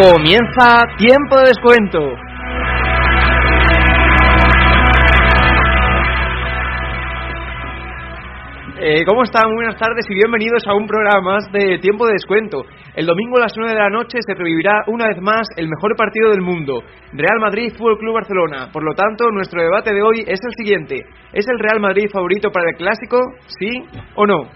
Comienza tiempo de descuento. Eh, ¿Cómo están? Buenas tardes y bienvenidos a un programa más de Tiempo de Descuento. El domingo a las 9 de la noche se revivirá una vez más el mejor partido del mundo, Real Madrid Fútbol Club Barcelona. Por lo tanto, nuestro debate de hoy es el siguiente: ¿es el Real Madrid favorito para el clásico? ¿Sí o no?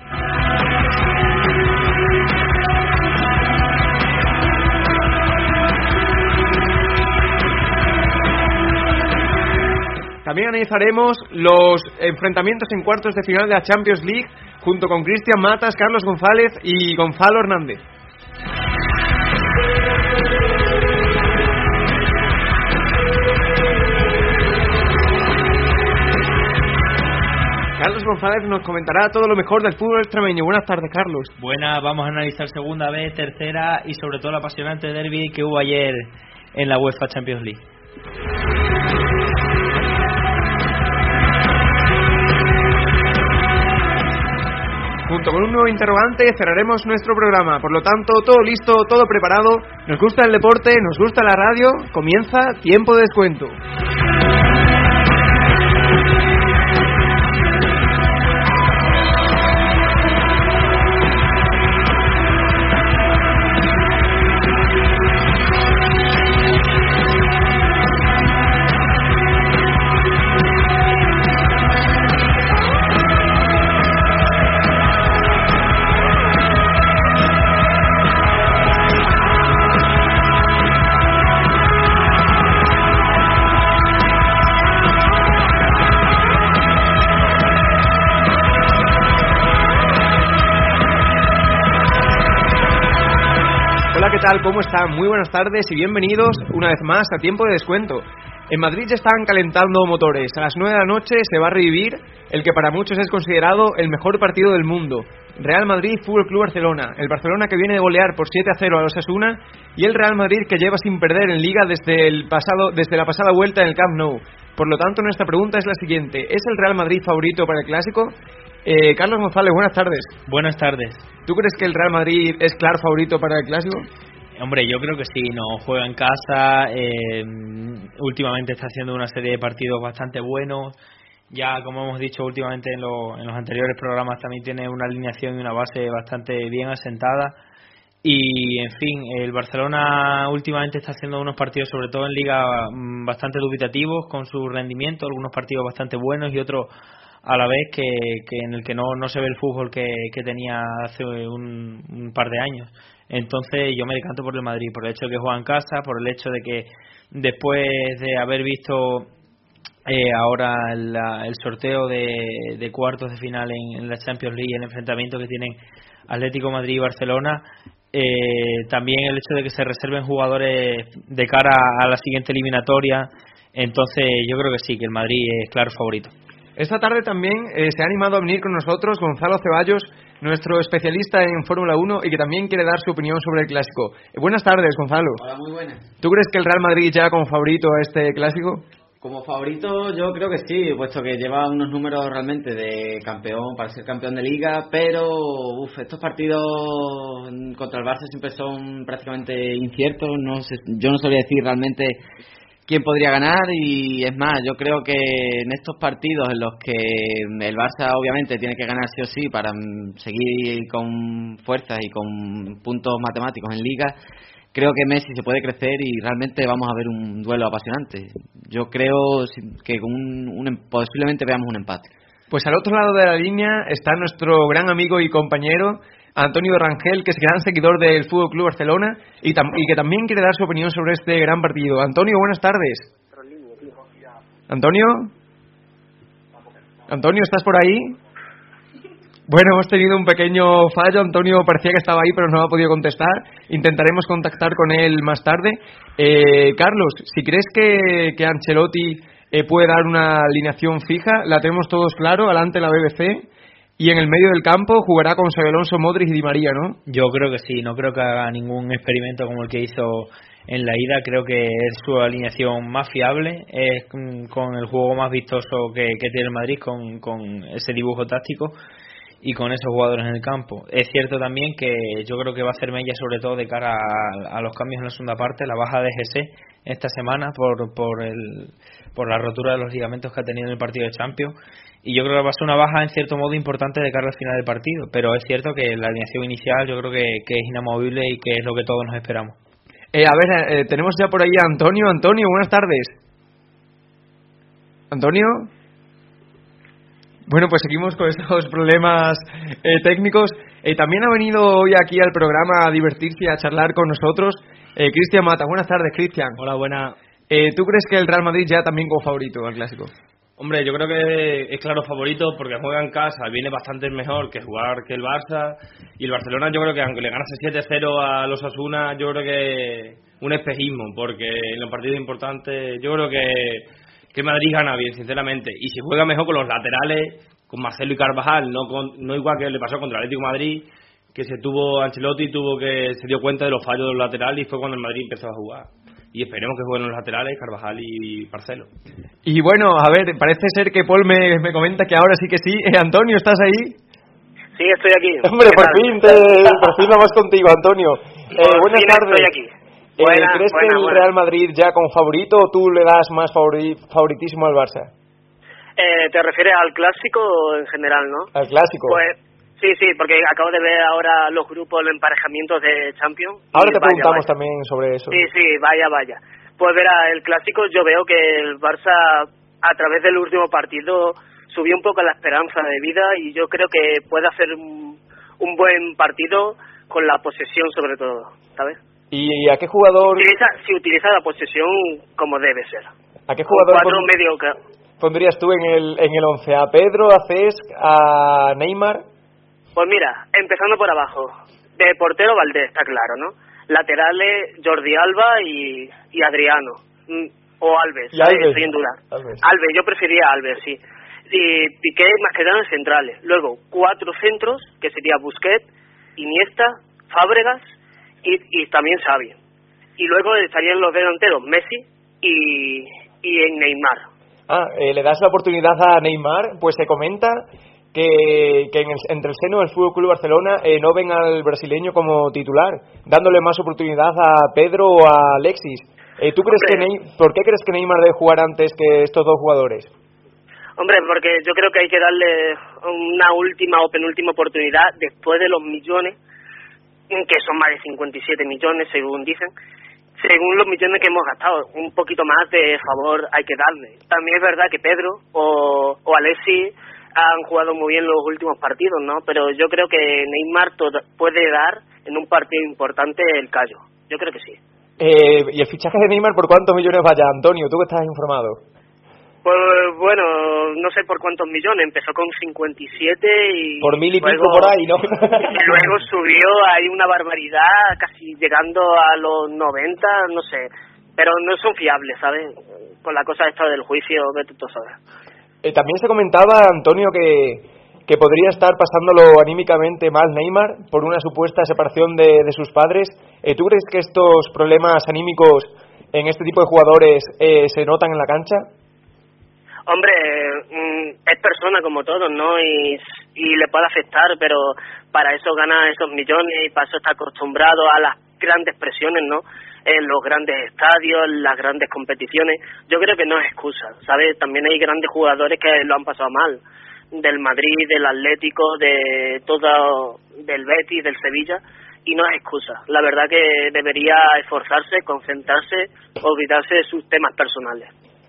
También analizaremos los enfrentamientos en cuartos de final de la Champions League junto con Cristian Matas, Carlos González y Gonzalo Hernández. Carlos González nos comentará todo lo mejor del fútbol extremeño. Buenas tardes, Carlos. Buenas, vamos a analizar segunda vez, tercera y sobre todo el apasionante derby que hubo ayer en la UEFA Champions League. Junto con un nuevo interrogante cerraremos nuestro programa. Por lo tanto, todo listo, todo preparado. Nos gusta el deporte, nos gusta la radio. Comienza tiempo de descuento. Tal? ¿Cómo están? Muy buenas tardes y bienvenidos una vez más a Tiempo de Descuento. En Madrid ya están calentando motores. A las 9 de la noche se va a revivir el que para muchos es considerado el mejor partido del mundo. Real Madrid Fútbol Club Barcelona. El Barcelona que viene de golear por 7 a 0 a los Asuna y el Real Madrid que lleva sin perder en liga desde el pasado desde la pasada vuelta en el Camp Nou. Por lo tanto, nuestra pregunta es la siguiente: ¿Es el Real Madrid favorito para el clásico? Eh, Carlos González, buenas tardes. Buenas tardes. ¿Tú crees que el Real Madrid es claro favorito para el clásico? Hombre, yo creo que sí, no juega en casa, eh, últimamente está haciendo una serie de partidos bastante buenos, ya como hemos dicho últimamente en, lo- en los anteriores programas también tiene una alineación y una base bastante bien asentada y en fin, el Barcelona últimamente está haciendo unos partidos sobre todo en liga mm, bastante dubitativos con su rendimiento, algunos partidos bastante buenos y otros a la vez que, en el que no, no se ve el fútbol que, tenía hace un par de años. Entonces yo me decanto por el Madrid, por el hecho de que juega en casa, por el hecho de que después de haber visto eh, ahora el sorteo de, cuartos de final en, en la Champions League, el enfrentamiento que tienen Atlético Madrid y Barcelona, eh, también el hecho de que se reserven jugadores de cara a la siguiente eliminatoria, entonces yo creo que sí, que el Madrid es claro favorito. Esta tarde también eh, se ha animado a venir con nosotros Gonzalo Ceballos, nuestro especialista en Fórmula 1 y que también quiere dar su opinión sobre el clásico. Eh, buenas tardes, Gonzalo. Hola, muy buenas. ¿Tú crees que el Real Madrid llega como favorito a este clásico? Como favorito yo creo que sí, puesto que lleva unos números realmente de campeón, para ser campeón de liga, pero uf, estos partidos contra el Barça siempre son prácticamente inciertos, no sé, yo no sabría decir realmente quién podría ganar y es más, yo creo que en estos partidos en los que el Barça obviamente tiene que ganar sí o sí para mm, seguir con fuerzas y con puntos matemáticos en liga, creo que Messi se puede crecer y realmente vamos a ver un duelo apasionante. Yo creo que un, un em- posiblemente veamos un empate. Pues al otro lado de la línea está nuestro gran amigo y compañero Antonio Rangel, que es gran seguidor del Fútbol Club Barcelona y, que también quiere dar su opinión sobre este gran partido. Antonio, buenas tardes. Antonio. Antonio, ¿estás por ahí? Bueno, hemos tenido un pequeño fallo. Antonio parecía que estaba ahí, pero no ha podido contestar. Intentaremos contactar con él más tarde. Eh, Carlos, si crees que, que Ancelotti eh, puede dar una alineación fija, la tenemos todos claro. Adelante la BBC. Y en el medio del campo jugará con Xabi Alonso, Modric y Di María, ¿no? Yo creo que sí. No creo que haga ningún experimento como el que hizo en la ida. Creo que es su alineación más fiable. Es con el juego más vistoso que, que tiene el Madrid, con, con ese dibujo táctico y con esos jugadores en el campo. Es cierto también que yo creo que va a ser mella sobre todo de cara a, los cambios en la segunda parte, la baja de GC esta semana por, por, el, por la rotura de los ligamentos que ha tenido en el partido de Champions y yo creo que va a ser una baja en cierto modo importante de cara al final del partido, pero es cierto que la alineación inicial yo creo que, es inamovible y que es lo que todos nos esperamos. Eh, a ver, eh, tenemos ya por ahí a Antonio. Antonio, buenas tardes. Antonio. Bueno, pues seguimos con estos problemas eh, técnicos. Eh, también ha venido hoy aquí al programa a divertirse y a charlar con nosotros eh, Cristian Mata. Buenas tardes, Cristian. Hola, buena. ¿Tú crees que el Real Madrid ya también como favorito al clásico? Hombre, yo creo que es claro favorito porque juega en casa, viene bastante mejor que jugar que el Barça. Y el Barcelona, yo creo que aunque le ganase 7-0 a los Asuna, yo creo que un espejismo, porque en los partidos importantes, yo creo que que Madrid gana bien, sinceramente. Y si juega mejor con los laterales, con Marcelo y Carvajal, no, no igual que le pasó contra Atlético Madrid, que se tuvo Ancelotti tuvo que se dio cuenta de los fallos de los laterales y fue cuando el Madrid empezó a jugar. Y esperemos que jueguen los laterales Carvajal y Marcelo. Y bueno, a ver, parece ser que Paul me, me comenta que ahora sí que sí. Eh, Antonio, ¿estás ahí? Sí, estoy aquí. Hombre, por fin, te, por fin vamos contigo, Antonio. Eh, buenas tardes. Estoy aquí. Eh, ¿Crees que el Real Madrid ya con favorito o tú le das más favoritismo al Barça? Eh, ¿Te refieres al clásico en general, no? Al clásico. Pues sí, sí, porque acabo de ver ahora los grupos, los emparejamientos de Champions. Ahora te preguntamos también sobre eso. Sí, sí, vaya, vaya. Pues verá, el clásico yo veo que el Barça a través del último partido subió un poco la esperanza de vida y yo creo que puede hacer un, un buen partido con la posesión sobre todo, ¿sabes? ¿Y a qué jugador...? Utiliza, si utiliza la posesión como debe ser. ¿A qué jugador medio pondrías tú en el, en el once? ¿A Pedro, a Cesc, a Neymar? Pues mira, empezando por abajo. De portero Valdés, está claro, ¿no? Laterales Jordi Alba y, y Adriano. Mm, o Alves, ¿Y Alves? en duda. Alves. yo prefería Alves, sí. Y Piqué más que en centrales. Luego, cuatro centros, que sería Busquets, Iniesta, Fábregas y, también Xavi. Y luego estarían los delanteros Messi y, y en Neymar. Ah, eh, le das la oportunidad a Neymar, pues se comenta que, que entre el seno del Fútbol Club Barcelona eh, no ven al brasileño como titular, dándole más oportunidad a Pedro o a Alexis. Eh, ¿Tú crees que por qué crees que Neymar debe jugar antes que estos dos jugadores? Hombre, porque yo creo que hay que darle una última o penúltima oportunidad después de los millones que son más de 57 millones, según dicen, según los millones que hemos gastado. Un poquito más de favor hay que darle. También es verdad que Pedro o, o Alexis han jugado muy bien los últimos partidos, ¿no? Pero yo creo que Neymar puede dar en un partido importante el callo. Yo creo que sí. Eh, ¿Y el fichaje de Neymar por cuántos millones vaya, Antonio? ¿Tú que estás informado? Pues bueno, no sé por cuántos millones, empezó con 57 y... Por mil y pico por ahí, ¿no? y luego subió, hay una barbaridad, casi llegando a los 90, no sé. Pero no son fiables, ¿sabes? Con la cosa esta del juicio, de tú sabes. Eh, también se comentaba, Antonio, que, que podría estar pasándolo anímicamente mal Neymar por una supuesta separación de, de sus padres. Eh, ¿Tú crees que estos problemas anímicos en este tipo de jugadores eh, se notan en la cancha? Hombre, mm, es persona como todos, ¿no? Y, y le puede afectar, pero para eso gana esos millones y para eso está acostumbrado a las grandes presiones, ¿no? En los grandes estadios, en las grandes competiciones. Yo creo que no es excusa, ¿sabes? También hay grandes jugadores que lo han pasado mal. Del Madrid, del Atlético, de todo, del Betis, del Sevilla y no es excusa. La verdad que debería esforzarse, concentrarse, olvidarse de sus temas personales.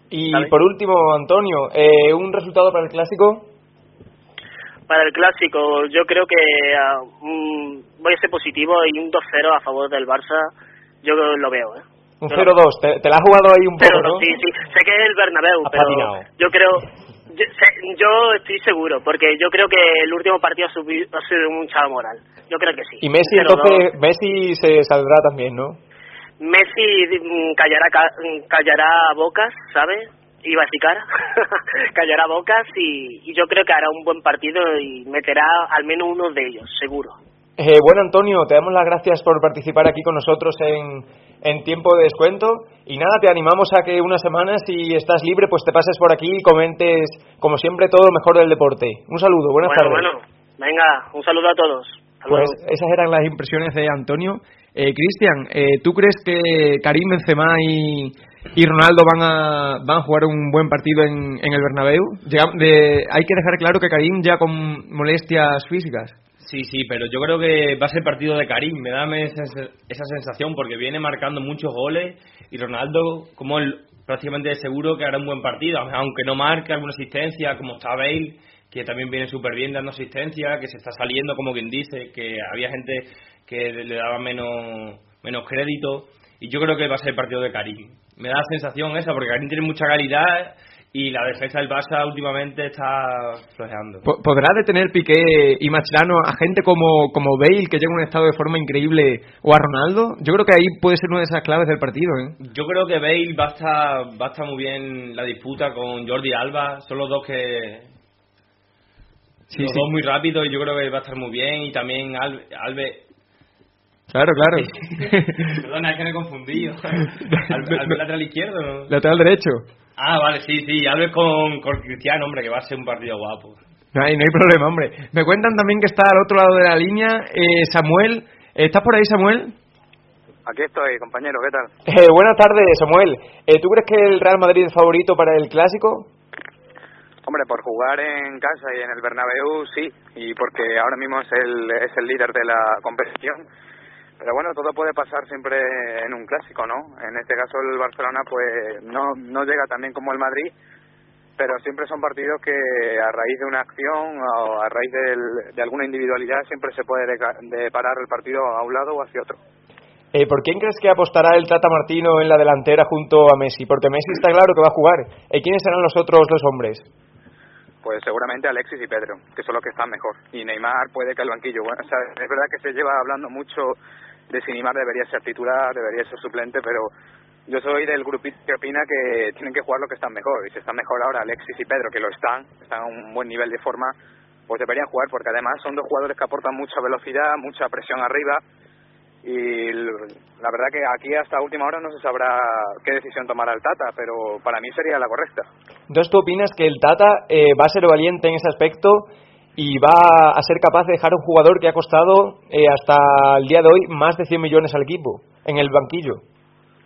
Y por último, Antonio, eh, ¿un resultado para el clásico? Para el clásico, yo creo que uh, voy a ser positivo y un 2-0 a favor del Barça, yo lo veo. ¿eh? Un 0-2, ¿Te, la has jugado ahí un poco, ¿no? Sí, sí, sé que es el Bernabéu, pero yo creo Yo, estoy seguro, porque yo creo que el último partido ha, subido, ha sido un chavo moral. Yo creo que sí. Y Messi, entonces, Messi se saldrá también, ¿no? Messi mm, callará, mm, callará bocas, ¿sabes? A cara, callará bocas y, yo creo que hará un buen partido y meterá al menos uno de ellos, seguro. Eh, bueno, Antonio, te damos las gracias por participar aquí con nosotros en, en tiempo de descuento. Y nada, te animamos a que una semana, si estás libre, pues te pases por aquí y comentes, como siempre, todo lo mejor del deporte. Un saludo, buenas tardes. Bueno, venga, un saludo a todos. pues esas eran las impresiones de Antonio. Eh, Cristian, eh, ¿tú crees que Karim Benzema y, y Ronaldo van a, van a jugar un buen partido en, en el Bernabéu? de, hay que dejar claro que Karim ya con molestias físicas. Sí, sí, pero yo creo que va a ser partido de Karim, me da esa, sensación porque viene marcando muchos goles y Ronaldo, como el, prácticamente seguro que hará un buen partido, aunque no marque alguna asistencia, como está Bale, que también viene súper bien dando asistencia, que se está saliendo, como quien dice, que había gente que le daba menos, menos crédito, y yo creo que va a ser partido de Karim. Me da la sensación esa, porque Karim tiene mucha calidad y la defensa del Barça últimamente está flojeando. ¿Podrá detener Piqué y Machilano a gente como, como Bale, que llega en un estado de forma increíble, o a Ronaldo? Yo creo que ahí puede ser una de esas claves del partido. ¿eh? Yo creo que Bale va a, estar, va a estar muy bien la disputa con Jordi Alba. Son los dos que. Sí, los dos muy rápidos y yo creo que va a estar muy bien. Y también Albe. Albe Claro, claro. Perdona, es que me he confundido. ¿Albe, lateral izquierdo? Lateral derecho. Ah, vale, sí, sí, hables con, con Cristiano, hombre, que va a ser un partido guapo. No hay, no hay problema, hombre. Me cuentan también que está al otro lado de la línea eh, Samuel. ¿Estás por ahí, Samuel? Aquí estoy, compañero, ¿qué tal? Eh, buenas tardes, Samuel. Eh, ¿Tú crees que el Real Madrid es favorito para el Clásico? Hombre, por jugar en casa y en el Bernabéu, sí, y porque ahora mismo es el, es el líder de la competición pero bueno, todo puede pasar siempre en un clásico, ¿no? En este caso el Barcelona pues no, no llega tan bien como el Madrid, pero siempre son partidos que a raíz de una acción o a raíz de alguna individualidad siempre se puede de, parar el partido a un lado o hacia otro. Eh, ¿Por quién crees que apostará el Tata Martino en la delantera junto a Messi? Porque Messi está claro que va a jugar. ¿Y quiénes serán los otros dos hombres? Pues seguramente Alexis y Pedro, que son los que están mejor. Y Neymar puede que el banquillo. Bueno, o sea, es verdad que se lleva hablando mucho de si Neymar debería ser titular, debería ser suplente, pero yo soy del grupito que opina que tienen que jugar lo que están mejor. Y si están mejor ahora Alexis y Pedro, que lo están, están a un buen nivel de forma, pues deberían jugar, porque además son dos jugadores que aportan mucha velocidad, mucha presión arriba. Y la verdad que aquí hasta última hora no se sabrá qué decisión tomará el Tata, pero para mí sería la correcta. Entonces, ¿tú opinas que el Tata eh, va a ser valiente en ese aspecto y va a ser capaz de dejar un jugador que ha costado eh, hasta el día de hoy más de 100 millones al equipo en el banquillo.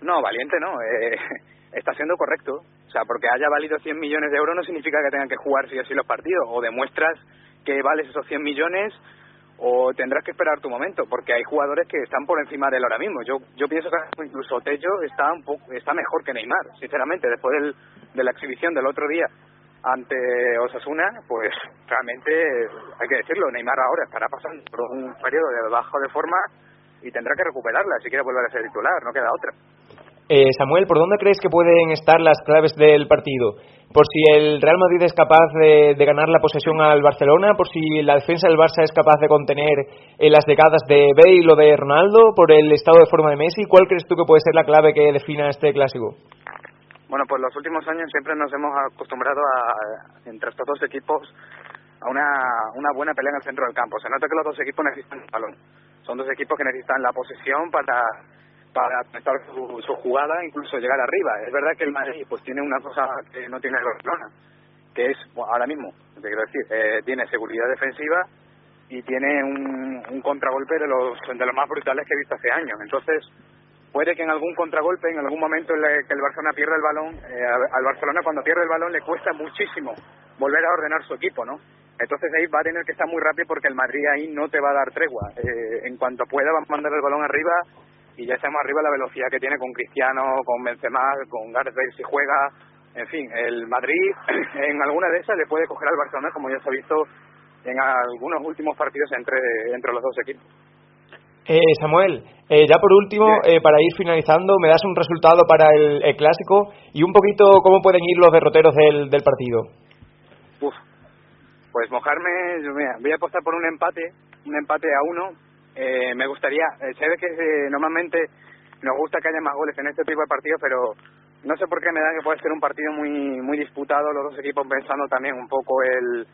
No, valiente no, eh, está siendo correcto. O sea, porque haya valido 100 millones de euros no significa que tengan que jugar sí o sí los partidos. O demuestras que vales esos 100 millones o tendrás que esperar tu momento, porque hay jugadores que están por encima de él ahora mismo. Yo yo pienso que incluso Tello está un poco, está mejor que Neymar, sinceramente, después de la exhibición del otro día ante Osasuna, pues realmente hay que decirlo, Neymar ahora estará pasando por un periodo de bajo de forma y tendrá que recuperarla si quiere volver a ser titular, no queda otra. Eh, Samuel, ¿por dónde crees que pueden estar las claves del partido? ¿Por si el Real Madrid es capaz de, ganar la posesión al Barcelona? ¿Por si la defensa del Barça es capaz de contener eh, las decadas de Bale o de Ronaldo? ¿Por el estado de forma de Messi? ¿Cuál crees tú que puede ser la clave que defina este clásico? Bueno, pues los últimos años siempre nos hemos acostumbrado a, entre estos dos equipos a una, una buena pelea en el centro del campo. Se nota que los dos equipos necesitan el balón. Son dos equipos que necesitan la posesión para para estar su, su, jugada incluso llegar arriba. Es verdad que el Madrid pues tiene una cosa que no tiene el Barcelona, que es ahora mismo, te quiero decir, eh, tiene seguridad defensiva y tiene un, un contragolpe de los de los más brutales que he visto hace años. Entonces, puede que en algún contragolpe, en algún momento en el que el Barcelona pierda el balón, eh, al Barcelona cuando pierde el balón le cuesta muchísimo volver a ordenar su equipo, ¿no? Entonces ahí va a tener que estar muy rápido porque el Madrid ahí no te va a dar tregua. Eh, en cuanto pueda va a mandar el balón arriba y ya estamos arriba la velocidad que tiene con Cristiano, con Benzema, con Gareth Bale si juega. En fin, el Madrid en alguna de esas le puede coger al Barcelona como ya se ha visto en algunos últimos partidos entre, entre los dos equipos. Eh, Samuel, eh, ya por último, eh, para ir finalizando, me das un resultado para el, clásico y un poquito cómo pueden ir los derroteros del, del partido. Pues mojarme, yo, mira, voy a apostar por un empate, un empate a uno. Eh, me gustaría, eh, se ve que eh, normalmente nos gusta que haya más goles en este tipo de partidos, pero no sé por qué me da que puede ser un partido muy muy disputado, los dos equipos pensando también un poco el,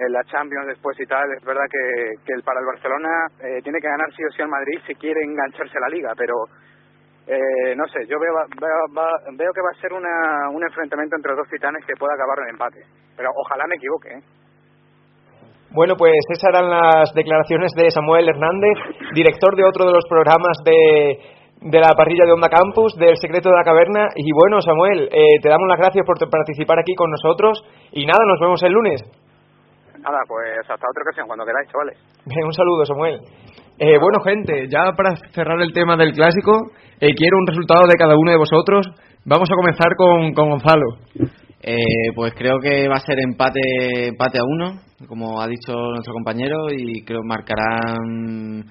el la Champions después y tal. Es verdad que, que el, para el Barcelona eh, tiene que ganar sí o sí al Madrid si quiere engancharse la liga, pero eh, no sé, yo veo, veo, veo que va a ser una, un enfrentamiento entre dos titanes que pueda acabar en empate. Pero ojalá me equivoque, ¿eh? Bueno, pues esas eran las declaraciones de Samuel Hernández, director de otro de los programas de, de la parrilla de Onda Campus, del Secreto de la Caverna. Y bueno, Samuel, eh, te damos las gracias por participar aquí con nosotros. Y nada, nos vemos el lunes. Nada, pues hasta otra ocasión, cuando queráis, chavales. Un saludo, Samuel. Eh, bueno, gente, ya para cerrar el tema del clásico, eh, quiero un resultado de cada uno de vosotros. Vamos a comenzar con, con Gonzalo. Eh, pues creo que va a ser empate empate a uno, como ha dicho nuestro compañero, y creo que marcarán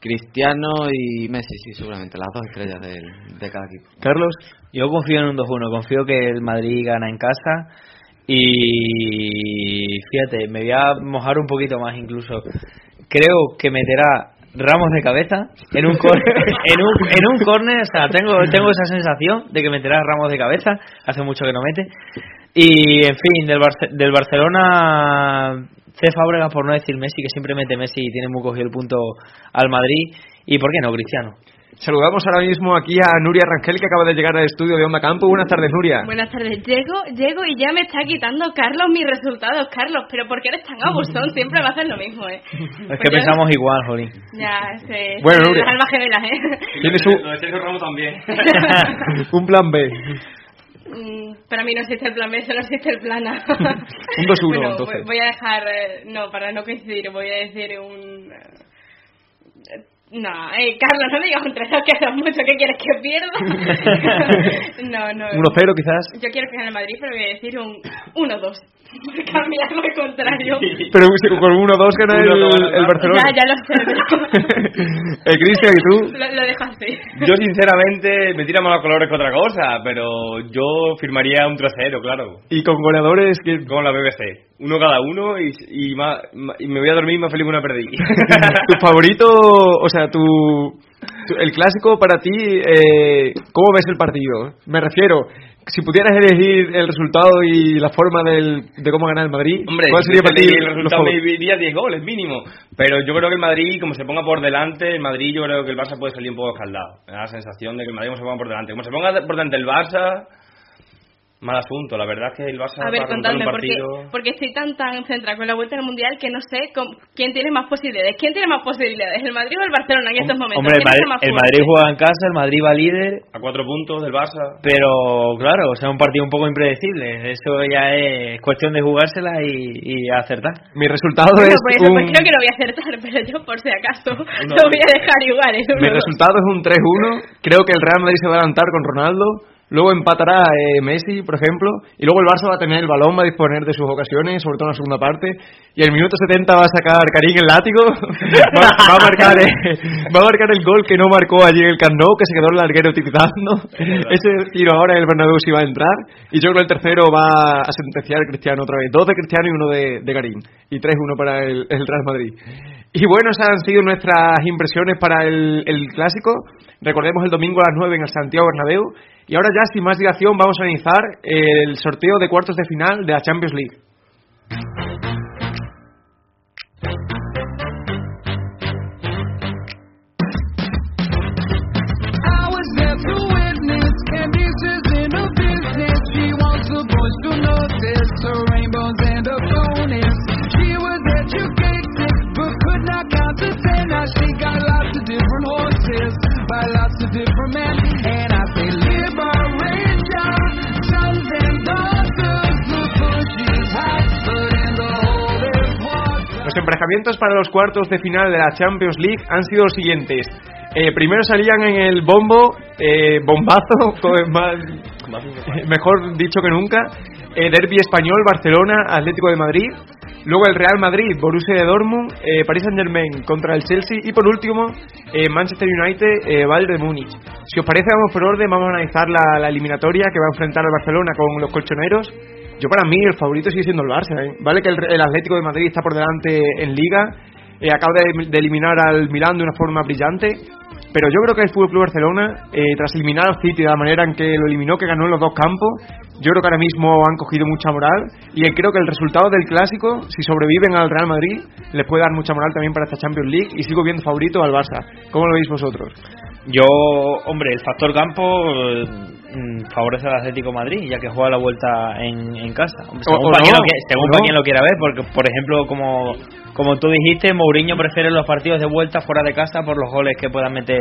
Cristiano y Messi, sí, seguramente, las dos estrellas del- de cada equipo. Carlos. Yo confío en un 2-1, confío que el Madrid gana en casa y fíjate, me voy a mojar un poquito más incluso. Creo que meterá Ramos de cabeza en un cor- en un en un córner, o sea, tengo tengo esa sensación de que meterá Ramos de cabeza, hace mucho que no mete. Y en fin, del Barce- del Barcelona C. Fábregas por no decir Messi, que siempre mete Messi y tiene muy cogido el punto al Madrid y por qué no Cristiano. Saludamos ahora mismo aquí a Nuria Rangel, que acaba de llegar al estudio de Onda Campo. Buenas tardes, Nuria. Buenas tardes. Llego, llego y ya me está quitando Carlos mis resultados. Carlos, pero ¿por qué eres tan abusón? Siempre me haces lo mismo, ¿eh? Es que pensamos igual, Jolín. Ya, se, Bueno, Nuria. las almas gemelas, ¿eh? Tienes un, Lo de Sergio Ramos también. un plan B. Mm, Para mí no existe el plan B, solo existe el plan A. Un 2-1, Bueno, entonces. voy- Voy a dejar, eh, no, para no coincidir, voy a decir un... No, eh, Carlos, no me digas un 3 que haces mucho, ¿qué quieres que pierda? no, no. 1-0 quizás. Yo quiero que gane el Madrid, pero voy a decir un 1-2. Por cambiar lo contrario. Pero si con 1-2 gana el, el Barcelona. Ya, ya lo sé, Eh, Cristian, ¿y tú? lo, lo dejo así. Yo sinceramente me tira más los colores que otra cosa, pero yo firmaría un 3-0, claro. Y con goleadores que... Como la BBC. Uno cada uno y, y, ma- ma- y me voy a dormir más feliz que una perdí. tu favorito, o sea, tu, tu- el clásico para ti, eh, ¿cómo ves el partido? Me refiero, si pudieras elegir el resultado y la forma del, de cómo ganar el Madrid, Hombre, ¿cuál sería si para ti el resultado me diría 10 goles mínimo. Pero yo creo que el Madrid, como se ponga por delante, el Madrid yo creo que el Barça puede salir un poco escaldado. Me da la sensación de que el Madrid como se ponga por delante. Como se ponga por delante el Barça, mal asunto. La verdad es que el Barça A ver, para remontar contadme, un porque, partido... porque estoy tan tan centrada con la vuelta al mundial que no sé cómo- quién tiene más posibilidades. ¿Quién tiene más posibilidades? ¿El Madrid o el Barcelona en estos momentos? Hombre, el ¿Quién Madrid, el? Madrid juega en casa, el Madrid va líder, A cuatro puntos del Barça. pero claro, o sea, un partido un poco impredecible. Eso ya es cuestión de jugársela y, y acertar. Mi resultado Bueno, es pues, eso, pues un... creo que lo voy a acertar, pero yo por si acaso lo voy a dejar igual. ¿eh? Mi resultado es un 3-1. Creo que el Real Madrid se va a adelantar con Ronaldo. Luego empatará eh, Messi, por ejemplo. Y luego el Barça va a tener el balón, va a disponer de sus ocasiones, sobre todo en la segunda parte. Y el minuto 70 va a sacar Karim el látigo. va, va a marcar, eh, va a marcar el gol que no marcó allí en el Camp Nou, que se quedó el larguero utilizando. Ese tiro ahora en el Bernabéu sí va a entrar. Y yo creo que el tercero va a sentenciar el Cristiano otra vez. Dos de Cristiano y uno de, de Karim. Y 3-1 para el, el Real Madrid. Y bueno, esas han sido nuestras impresiones para el, el clásico. Recordemos el domingo a las 9 en el Santiago Bernabéu. Y ahora ya, sin más dilación, vamos a analizar el sorteo de cuartos de final de la Champions League. I was Los emparejamientos para los cuartos de final de la Champions League han sido los siguientes. Eh, primero salían en el bombo, eh, bombazo, más- mejor dicho que nunca, eh, Derby español, Barcelona, Atlético de Madrid. Luego el Real Madrid, Borussia de Dortmund, eh, Paris Saint Germain contra el Chelsea y por último eh, Manchester United, eh, Bayern de Múnich. Si os parece, vamos por orden, vamos a analizar la, la eliminatoria que va a enfrentar al Barcelona con los colchoneros. Yo para mí el favorito sigue siendo el Barça, ¿eh? Vale que el, el Atlético de Madrid está por delante en Liga, eh, acaba de, de eliminar al Milán de una forma brillante, pero yo creo que el Fútbol Club Barcelona, eh, tras eliminar al City de la manera en que lo eliminó, que ganó en los dos campos, yo creo que ahora mismo han cogido mucha moral y creo que el resultado del clásico, si sobreviven al Real Madrid, les puede dar mucha moral también para esta Champions League y sigo viendo favorito al Barça. ¿Cómo lo veis vosotros? Yo, hombre, el factor campo mm, favorece al Atlético Madrid, ya que juega la vuelta en, en casa. Según para quien lo que- según o para no. quien lo quiera ver, porque, por ejemplo, como, como tú dijiste, Mourinho prefiere los partidos de vuelta fuera de casa por los goles que puedan meter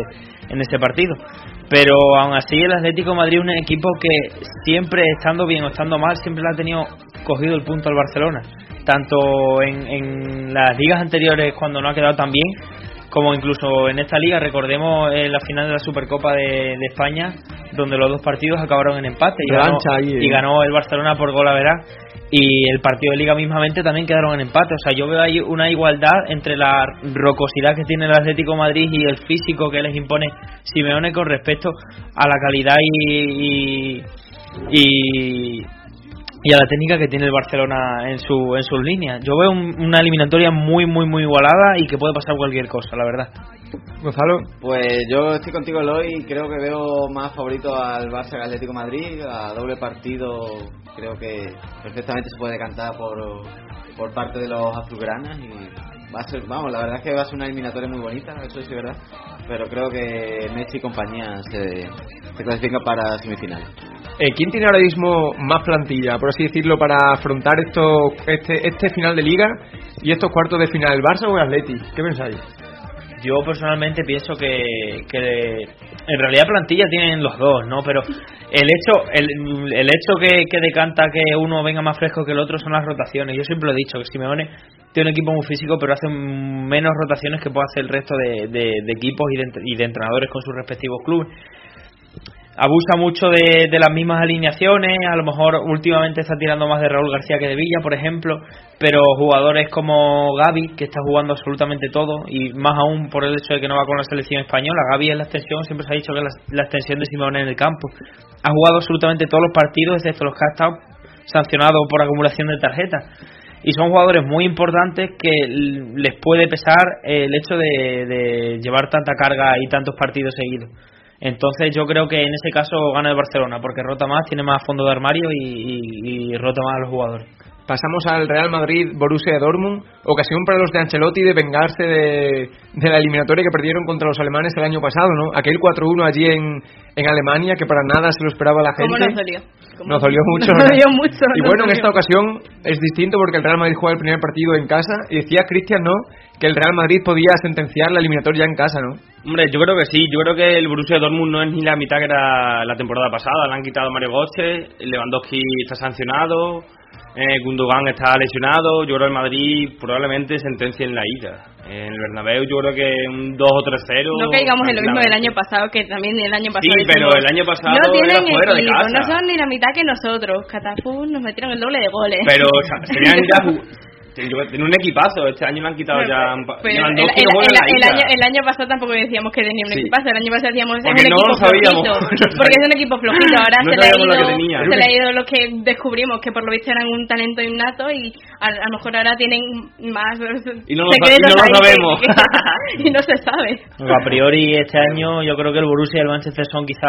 en ese partido. Pero aún así, el Atlético de Madrid es un equipo que siempre, estando bien o estando mal, siempre le ha tenido cogido el punto al Barcelona. Tanto en, en las ligas anteriores, cuando no ha quedado tan bien, como incluso en esta liga, recordemos eh, la final de la Supercopa de, de España, donde los dos partidos acabaron en empate y ganó, ahí, eh. y ganó el Barcelona por gol a verás. Y el partido de liga mismamente también quedaron en empate. O sea, yo veo ahí una igualdad entre la rocosidad que tiene el Atlético de Madrid y el físico que les impone Simeone con respecto a la calidad y, y, y, y a la técnica que tiene el Barcelona en su en sus líneas. Yo veo un- una eliminatoria muy muy muy igualada y que puede pasar cualquier cosa, la verdad. Gonzalo. Pues yo estoy contigo, Eloy. Creo que veo más favorito al Barça Atlético Madrid. A doble partido, creo que perfectamente se puede cantar por, por parte de los azulgranas. Y va a ser, vamos, la verdad es que va a ser una eliminatoria muy bonita, eso sí es verdad. Pero creo que Messi y compañía se, se clasifican para semifinales. Eh, ¿Quién tiene ahora mismo más plantilla, por así decirlo, para afrontar esto, este, este final de liga y estos cuartos de final? ¿El Barça o el Atleti? ¿Qué pensáis? Yo personalmente pienso que, que en realidad plantilla tienen los dos, ¿no? Pero el hecho el, el hecho que, que decanta que uno venga más fresco que el otro son las rotaciones. Yo siempre lo he dicho que Simeone tiene un equipo muy físico, pero hace menos rotaciones que puede hacer el resto de, de- de equipos y de, y de entrenadores con sus respectivos clubes. Abusa mucho de, de las mismas alineaciones, a lo mejor últimamente está tirando más de Raúl García que de Villa, por ejemplo, pero jugadores como Gaby, que está jugando absolutamente todo, y más aún por el hecho de que no va con la selección española, Gaby es la extensión, siempre se ha dicho que es la, extensión de Simeone en el campo. Ha jugado absolutamente todos los partidos, excepto los que ha estado sancionado por acumulación de tarjetas. Y son jugadores muy importantes que les puede pesar el hecho de, de llevar tanta carga y tantos partidos seguidos. Entonces yo creo que en ese caso gana el Barcelona, porque rota más, tiene más fondo de armario y, y- y rota más a los jugadores. Pasamos al Real Madrid Borussia Dortmund, ocasión para los de Ancelotti de vengarse de, de la eliminatoria que perdieron contra los alemanes el año pasado, ¿no? Aquel 4-1 allí en, en Alemania que para nada se lo esperaba la gente. ¿Cómo nos dolió? ¿Cómo- Nos dolió mucho. Nos ¿verdad? dolió mucho. Y bueno, en esta ocasión es distinto porque el Real Madrid juega el primer partido en casa y decía Cristian, ¿no? Que el Real Madrid podía sentenciar la eliminatoria ya en casa, ¿no? Hombre, yo creo que sí. Yo creo que el Borussia Dortmund no es ni la mitad que era la temporada pasada. Le han quitado Mario Götze, Lewandowski está sancionado, eh, Gundogan está lesionado. Yo creo que el Madrid probablemente sentencia en la ida. En el Bernabéu yo creo que un 2 o 3-0. No caigamos en lo mismo del año pasado, que también el año pasado. Sí, pero el año pasado no tienen era fuera de casa. No son ni la mitad que nosotros. Catapum nos metieron el doble de goles. Pero o sea, serían ya tiene un equipazo. Este año le han quitado ya. un pa- Pero el, el- en el- año, el año pasado tampoco decíamos que tenía un Sí. equipazo. El año pasado decíamos Porque es un no equipo lo sabíamos. flojito. Porque es un equipo flojito. Ahora No se, le ha ido, lo se le ha ido lo que descubrimos, que por lo visto eran un talento innato y a, a lo mejor ahora tienen más Y no lo y no lo sabemos. y no se sabe. A priori este año yo creo que el Borussia y el Manchester son quizá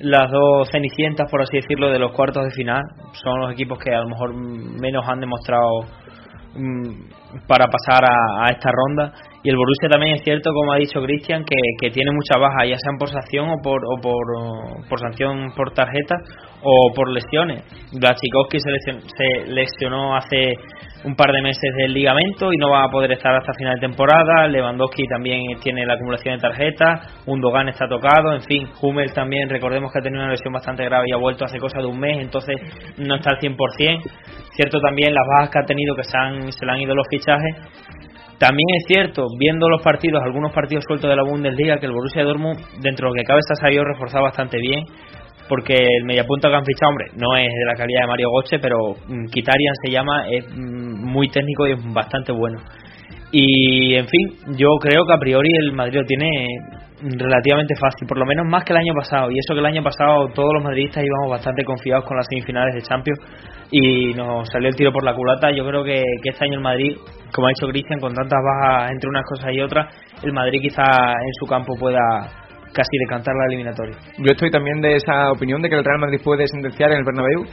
las dos cenicientas, por así decirlo, de los cuartos de final. Son los equipos que a lo mejor menos han demostrado para pasar a, esta ronda. Y el Borussia también es cierto, como ha dicho Cristian, que, que tiene mucha baja, ya sean por sanción o por, o por, por sanción por tarjeta o por lesiones. Blachikowski se, se lesionó hace un par de meses del ligamento y no va a poder estar hasta final de temporada. Lewandowski también tiene la acumulación de tarjetas. Undogan está tocado. En fin, Hummel también, recordemos que ha tenido una lesión bastante grave y ha vuelto hace cosa de un mes, entonces no está al 100%. Cierto también las bajas que ha tenido, que se, han, se le han ido los fichajes. También es cierto, viendo los partidos, algunos partidos sueltos de la Bundesliga, que el Borussia Dortmund, dentro de lo que cabe, se ha sabido reforzar bastante bien, porque el mediapunta que han fichado, hombre, no es de la calidad de Mario Götze, pero mm, Kitarian se llama, es mm, muy técnico y es bastante bueno. Y, en fin, yo creo que a priori el Madrid lo tiene relativamente fácil, por lo menos más que el año pasado. Y eso que el año pasado todos los madridistas íbamos bastante confiados con las semifinales de Champions y nos salió el tiro por la culata. Yo creo que, que este año el Madrid, como ha dicho Cristian, con tantas bajas entre unas cosas y otras, el Madrid quizá en su campo pueda casi decantar la eliminatoria. Yo estoy también de esa opinión de que el Real Madrid puede sentenciar en el Bernabéu.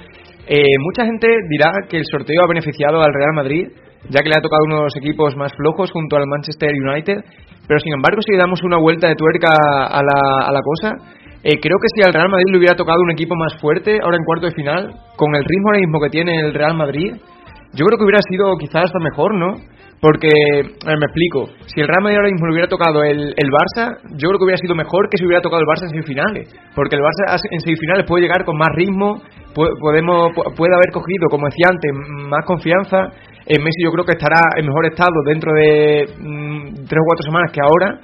Eh, mucha gente dirá que el sorteo ha beneficiado al Real Madrid, ya que le ha tocado uno de los equipos más flojos junto al Manchester United. Pero sin embargo, si le damos una vuelta de tuerca a la, a la cosa, eh, creo que si al Real Madrid le hubiera tocado un equipo más fuerte, ahora en cuarto de final, con el ritmo ahora mismo que tiene el Real Madrid, yo creo que hubiera sido quizás hasta mejor, ¿no? Porque, a ver, me explico, si el Real Madrid ahora mismo le hubiera tocado el, el Barça, yo creo que hubiera sido mejor que si hubiera tocado el Barça en semifinales. Porque el Barça en semifinales puede llegar con más ritmo, puede, podemos, puede haber cogido, como decía antes, más confianza. En Messi yo creo que estará en mejor estado dentro de mm, tres o cuatro semanas que ahora.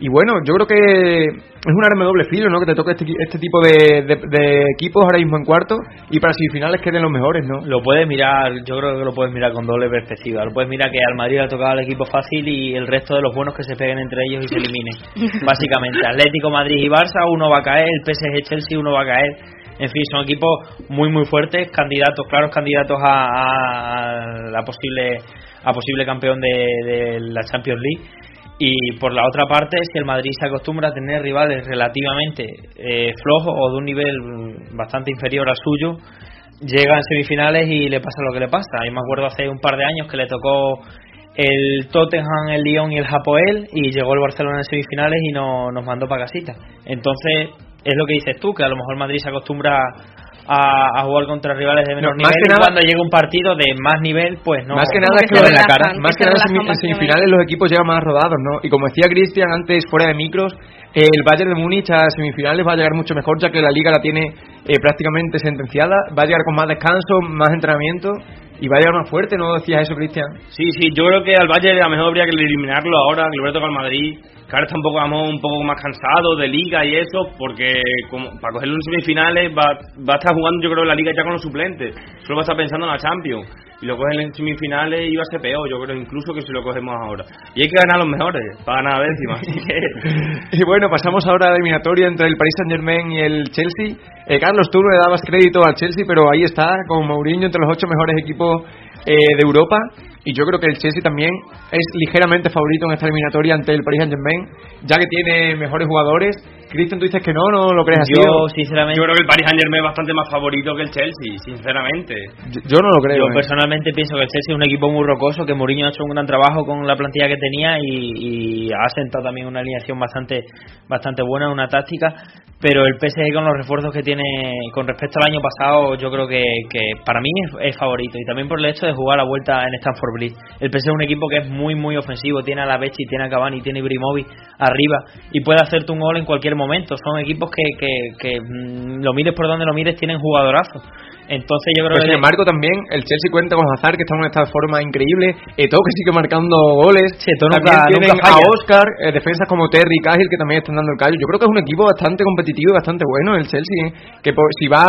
Y bueno, yo creo que es un arma de doble filo, ¿no? Que te toque este, este tipo de, de, de equipos ahora mismo en cuarto y para semifinales queden los mejores, ¿no? Lo puedes mirar, yo creo que lo puedes mirar con doble perspectiva. Lo puedes mirar que al Madrid le ha tocado el equipo fácil y el resto de los buenos que se peguen entre ellos y se eliminen. Básicamente, Atlético, Madrid y Barça, uno va a caer, el PSG, Chelsea, uno va a caer. En fin, son equipos muy muy fuertes, candidatos, claros candidatos a, a la posible a posible campeón de, de la Champions League y por la otra parte si el Madrid se acostumbra a tener rivales relativamente eh, flojos o de un nivel bastante inferior al suyo. Llega en semifinales y le pasa lo que le pasa. Yo me acuerdo hace un par de años que le tocó el Tottenham, el Lyon y el Hapoel y llegó el Barcelona en semifinales y no, nos mandó para casita. Entonces es lo que dices tú que a lo mejor Madrid se acostumbra a, a, jugar contra rivales de menor No, más nivel que y nada- cuando llega un partido de más nivel pues no. Más que nada que es que se en la cara, que más que nada en semifinales los equipos llegan más rodados, ¿no? Y como decía Cristian antes fuera de micros, eh, el Bayern de Múnich a semifinales va a llegar mucho mejor ya que la liga la tiene eh, prácticamente sentenciada, va a llegar con más descanso, más entrenamiento y va a llegar más fuerte, ¿no decías eso, Cristian? Sí, sí, yo creo que al Bayern a lo mejor habría que eliminarlo ahora, que hubiera tocado al Madrid, ahora está un poco, vamos, un poco más cansado de liga y eso, porque como, para cogerlo en semifinales va, va a estar jugando yo creo la liga ya con los suplentes, solo va a estar pensando en la Champions, y lo cogen en semifinales y va a ser peor, yo creo incluso que si lo cogemos ahora. Y hay que ganar a los mejores, para ganar a décima, así que... Y bueno, pasamos ahora a la eliminatoria entre el Paris Saint Germain y el Chelsea. Eh, Carlos, tú no le dabas crédito al Chelsea, pero ahí está, con Mourinho entre los ocho mejores equipos eh, de Europa. Y yo creo que el Chelsea también es ligeramente favorito en esta eliminatoria ante el Paris Saint Germain, ya que tiene mejores jugadores. Cristian, tú dices que no, no lo crees así. yo ¿o? sinceramente Yo creo que el Paris Saint Germain es bastante más favorito que el Chelsea, sinceramente. Yo, yo no lo creo. Yo eh. personalmente pienso que el Chelsea es un equipo muy rocoso, que Mourinho ha hecho un gran trabajo con la plantilla que tenía y, y ha sentado también una alineación bastante bastante buena, una táctica, pero el PSG con los refuerzos que tiene con respecto al año pasado, yo creo que, que para mí es, es favorito y también por el hecho de jugar la vuelta en Stamford Bridge. El PSG es un equipo que es muy muy ofensivo, tiene a la Becci, tiene a Cavani, tiene a Ibrahimovic arriba y puede hacerte un gol en cualquier momento. Son equipos que, que, que mm, lo mires por donde lo mires tienen jugadorazos. Entonces yo creo Pero sin que embargo también el Chelsea cuenta con Hazard que está en esta forma increíble, Eto'o que sigue marcando goles, Sí, Eto'o también nunca- tienen nunca a. Oscar, eh, defensas como Terry y Cahill que también están dando el callo. Yo creo que es un equipo bastante competitivo y bastante bueno el Chelsea, ¿eh? que por- si va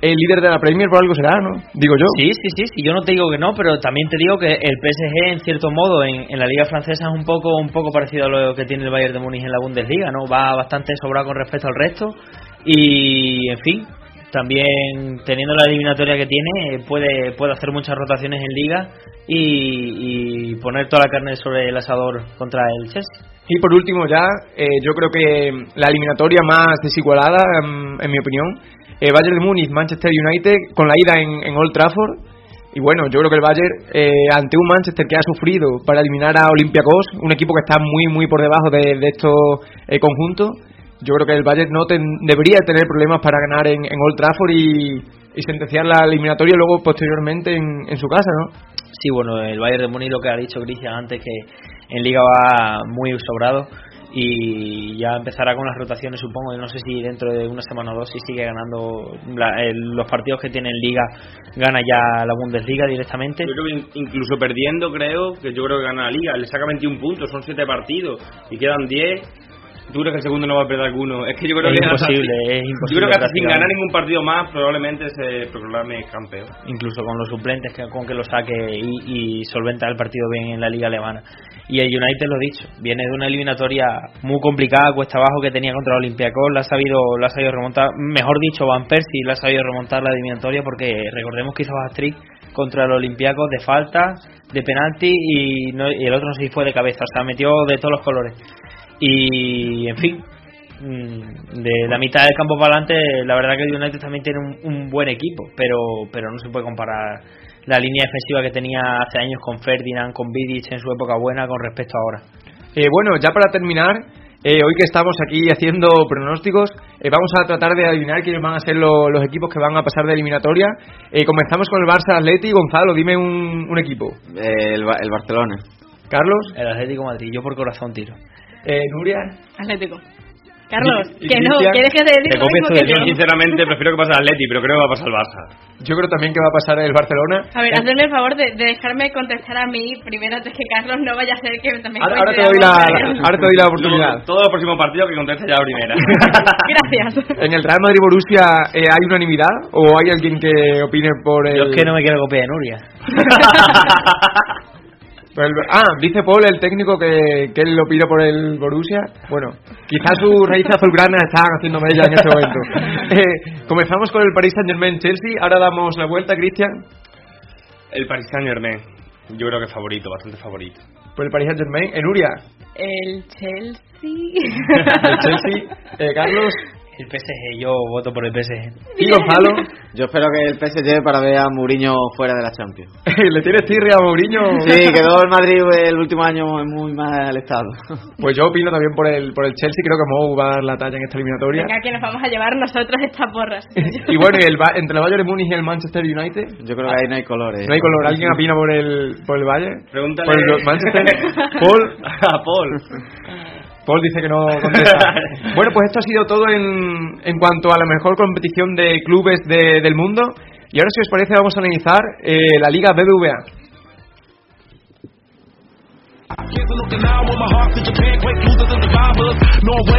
el líder de la Premier por algo será, ¿no? Digo yo. Sí, sí, sí, sí, yo no te digo que no, pero también te digo que el PSG en cierto modo en, en la liga francesa es un poco un poco parecido a lo que tiene el Bayern de Múnich en la Bundesliga, ¿no? Va bastante sobrado con respecto al resto y en fin, también teniendo la eliminatoria que tiene puede puede hacer muchas rotaciones en liga y, poner toda la carne sobre el asador contra el Chelsea. Y por último ya, eh, yo creo que la eliminatoria más desigualada, en mi opinión, eh, Bayern de Múnich, Manchester United, con la ida en, en Old Trafford. Y bueno, yo creo que el Bayern, eh, ante un Manchester que ha sufrido para eliminar a Olympiacos, un equipo que está muy, muy por debajo de, de estos eh, conjuntos, yo creo que el Bayern no ten- debería tener problemas para ganar en, en Old Trafford y, y sentenciar la eliminatoria luego posteriormente en, en su casa, ¿no? Sí, bueno, el Bayern de Múnich lo que ha dicho Cristian antes que en Liga va muy sobrado y ya empezará con las rotaciones supongo, yo no sé si dentro de una semana o dos si sigue ganando la- el- los partidos que tiene en Liga gana ya la Bundesliga directamente. Yo creo que in- incluso perdiendo, creo que yo creo que gana la liga. Le saca 21 puntos, son 7 partidos y quedan 10. ¿Tú crees que el segundo no va a perder alguno? Es que yo creo Es que hasta- imposible, es imposible Yo creo que hasta sin ganar ningún partido más, probablemente se proclame campeón. incluso con los suplentes que, con que lo saque y, y solventa el partido bien en la liga alemana. Y el United, lo dicho, viene de una eliminatoria muy complicada, cuesta abajo que tenía contra el Olympiacos, la ha sabido, la ha sabido remontar, mejor dicho, Van Persie la ha sabido remontar la eliminatoria porque recordemos que hizo hat-trick contra el Olympiacos de falta, de penalti y, no- y el otro no sé si fue de cabeza, o sea, metió de todos los colores. Y, en fin, mm, de la mitad del campo para adelante, la verdad que el United también tiene un, un buen equipo, pero pero no se puede comparar la línea defensiva que tenía hace años con Ferdinand, con Vidic en su época buena con respecto a ahora. Eh, bueno, ya para terminar, eh, hoy que estamos aquí haciendo pronósticos, eh, vamos a tratar de adivinar quiénes van a ser lo- los equipos que van a pasar de eliminatoria. Eh, comenzamos con el Barça Atleti. Gonzalo, dime un, un equipo. El, Ba- el Barcelona. Carlos, El Atlético Madrid, yo por corazón tiro. Eh, Nuria. Atlético. Carlos, Y- y que no, que dejes de decir te lo mismo que Yo, yo. sinceramente, prefiero que pase el Atleti, pero creo que va a pasar el Barça. Yo creo también que va a pasar el Barcelona. A ver, Eh, hazme el favor de, de dejarme contestar a mí primero antes que Carlos, no vaya a ser que también ahora, ahora te doy la, ahora te doy la oportunidad. Luego, todos los próximos partidos que conteste ya la primera. Gracias. En el Real Madrid Borussia eh, hay unanimidad o hay alguien que opine por el Yo es que no me quiero copiar de Nuria. el- ah, dice Paul, el técnico, que, que él lo pide por el Borussia. Bueno, quizás sus raíces azulgranas están haciendo mella en este momento. Eh, comenzamos con el Paris Saint Germain Chelsea. Ahora damos la vuelta, Cristian. el Paris Saint Germain. Yo creo que favorito, bastante favorito. Por el Paris Saint Germain. Enuria. El Chelsea. El Chelsea. Eh, Carlos. El PSG, yo voto por el PSG. Y Gonzalo. Yo espero que el PSG para ver a Mourinho fuera de la Champions. ¿Le tienes tirria a Mourinho? Sí, quedó el Madrid el último año en muy mal estado. Pues yo opino también por el, por el Chelsea. Creo que Mou va a dar la talla en esta eliminatoria. Venga, que nos vamos a llevar nosotros estas porras. Y bueno, y el, entre el Bayern Múnich y el Manchester United. Yo creo que ahí no hay colores. No hay color. ¿Alguien opina por el, por el Bayern? Pregúntale Por el Manchester. Paul. a Paul. Paul dice que no contesta. bueno, pues esto ha sido todo en, en cuanto a la mejor competición de clubes de- del mundo. Y ahora, si os parece, vamos a analizar eh, la Liga BBVA.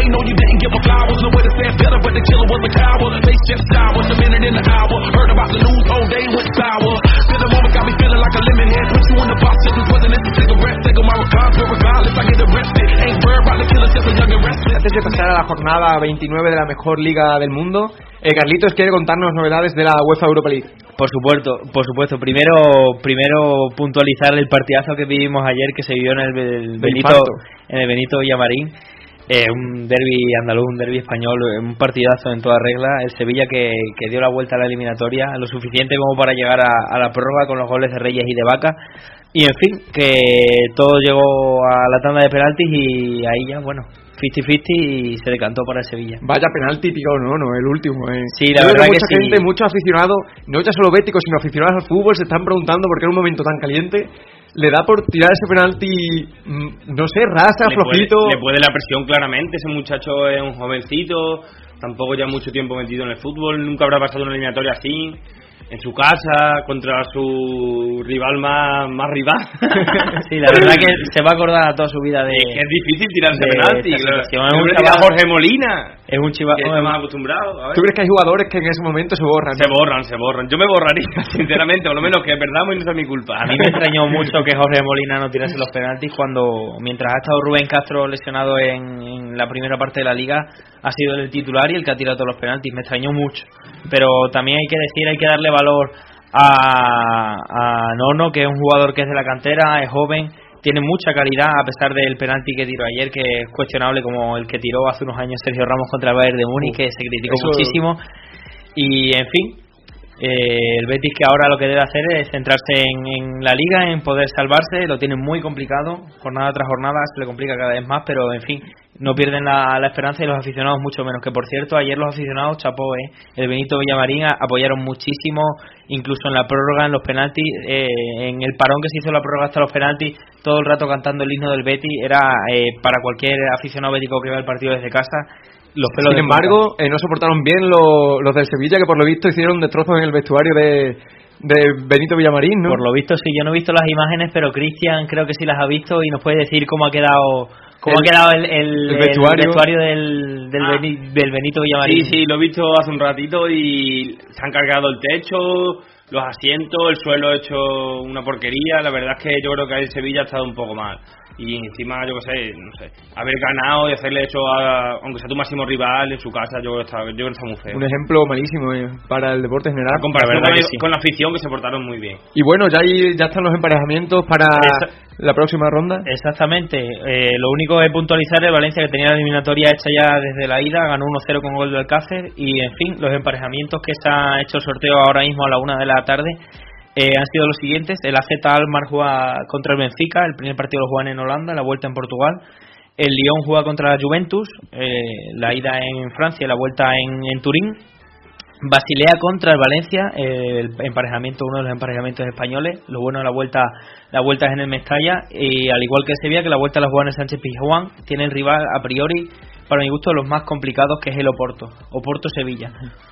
No, you didn't give flowers. To. Antes de pasar a la jornada 29 de la mejor liga del mundo, eh, Carlitos quiere contarnos novedades de la UEFA Europa League. Por supuesto, por supuesto. Primero, primero puntualizar el partidazo que vivimos ayer que se vivió en el, Be- el Benito, en el Benito Villamarín. Eh, un derby andaluz, un derby español, eh, un partidazo en toda regla. El Sevilla que, que dio la vuelta a la eliminatoria, lo suficiente como para llegar a, a la prórroga con los goles de Reyes y de Vaca. Y en fin, que todo llegó a la tanda de penaltis y ahí ya, bueno, 50-50 y se decantó para el Sevilla. Vaya penalti tiró, no, no, el último. Eh. Sí, la Yo creo verdad que mucha sí. gente, muchos aficionados, no ya solo béticos, sino aficionados al fútbol, se están preguntando por qué en un momento tan caliente le da por tirar ese penalti, mm, no sé, rasa, le puede, flojito. le puede la presión claramente. Ese muchacho es un jovencito, tampoco ya mucho tiempo metido en el fútbol, nunca habrá pasado una eliminatoria así. En su casa, contra su rival más, más rival. Sí, la verdad que se va a acordar a toda su vida de. que es difícil tirarse de penalti. claro. Es un chaval- Jorge Molina, Es un chiva. que está más acostumbrado. a ver. ¿Tú crees que hay jugadores que en ese momento se borran? Se borran, se borran. Yo me borraría, sinceramente, por lo menos que perdamos y no sea mi culpa. A mí me extrañó mucho que Jorge Molina no tirase los penaltis cuando, mientras ha estado Rubén Castro lesionado en, en la primera parte de la liga, ha sido el titular y el que ha tirado todos los penaltis. Me extrañó mucho. Pero también hay que decir, hay que darle valor a, a Nono, que es un jugador que es de la cantera, es joven, tiene mucha calidad a pesar del penalti que tiró ayer, que es cuestionable como el que tiró hace unos años Sergio Ramos contra el Bayern de Múnich, que se criticó eso- muchísimo. Y en fin, eh, el Betis que ahora lo que debe hacer es centrarse en, la liga, en poder salvarse, lo tienen muy complicado, jornada tras jornada se le complica cada vez más, pero en fin, no pierden la, esperanza y los aficionados mucho menos, que por cierto ayer los aficionados, chapó, eh, el Benito Villamarín apoyaron muchísimo, incluso en la prórroga, en los penaltis, eh, en el parón que se hizo la prórroga hasta los penaltis, todo el rato cantando el himno del Betis, era eh, para cualquier aficionado bético que vea el partido desde casa, los pelos Sin de embargo, eh, no soportaron bien lo- los del Sevilla, que por lo visto hicieron destrozos en el vestuario de, de Benito Villamarín, ¿no? Por lo visto sí, yo no he visto las imágenes, pero Cristian creo que sí las ha visto y nos puede decir cómo ha quedado ¿Cómo El- ha quedado el, el, el vestuario. del, del, Ah. Beni- del Benito Villamarín? Sí, sí, lo he visto hace un ratito y se han cargado el techo, los asientos, el suelo hecho una porquería. La verdad es que yo creo que el Sevilla ha estado un poco mal. Y encima, yo qué sé, no sé, haber ganado y hacerle eso a, aunque sea tu máximo rival en su casa, yo creo que está, yo creo que está muy feo. Un ejemplo malísimo eh, para el deporte en general. Comparación La con, sí. la afición que se portaron muy bien. Y bueno, ya, hay- ya están los emparejamientos para Esa- la próxima ronda. Exactamente. Eh, lo único es puntualizar el Valencia que tenía la eliminatoria hecha ya desde la ida, ganó 1-0 con gol del Alcácer y, en fin, los emparejamientos que se ha hecho el sorteo ahora mismo a la una de la tarde eh, han sido los siguientes. El AZ Almar juega contra el Benfica, el primer partido lo juegan en Holanda, la vuelta en Portugal. El Lyon juega contra la Juventus, eh, la ida en Francia la vuelta en, en Turín. Basilea contra el Valencia, eh, el emparejamiento, uno de los emparejamientos españoles. Lo bueno de la vuelta, la vuelta es en el Mestalla y al igual que el Sevilla, que la vuelta la juega en Sánchez Pizjuán, tiene el rival a priori, para mi gusto, los más complicados, que es el Oporto, Oporto-Sevilla.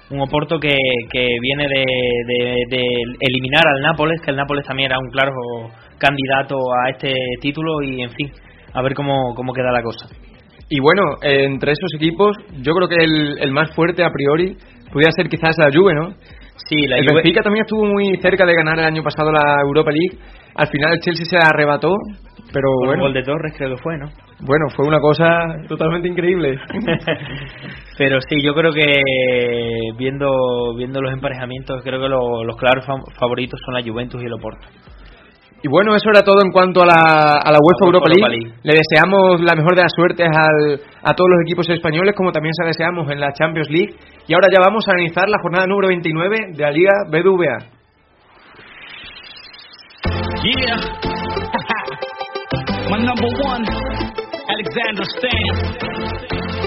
Un Oporto que, que viene de, de- de eliminar al Nápoles, que el Nápoles también era un claro candidato a este título y, en fin, a ver cómo, cómo queda la cosa. Y bueno, entre esos equipos, yo creo que el, el más fuerte a priori podría ser quizás la Juve, ¿no? Sí, la el Juve- Benfica también estuvo muy cerca de ganar el año pasado la Europa League. Al final el Chelsea se arrebató, pero con un bueno, gol de Torres creo que fue, ¿no? Bueno, fue una cosa totalmente increíble. Pero sí, yo creo que viendo viendo los emparejamientos, creo que lo- los claros favoritos son la Juventus y el Oporto. Y bueno, eso era todo en cuanto a la, a la UEFA La Europa, League. Le deseamos la mejor de las suertes al, a todos los equipos españoles, como también se la deseamos en la Champions League. Y ahora ya vamos a analizar la jornada número 29 de la Liga BBVA. Yeah. My number one, Alexander Stan.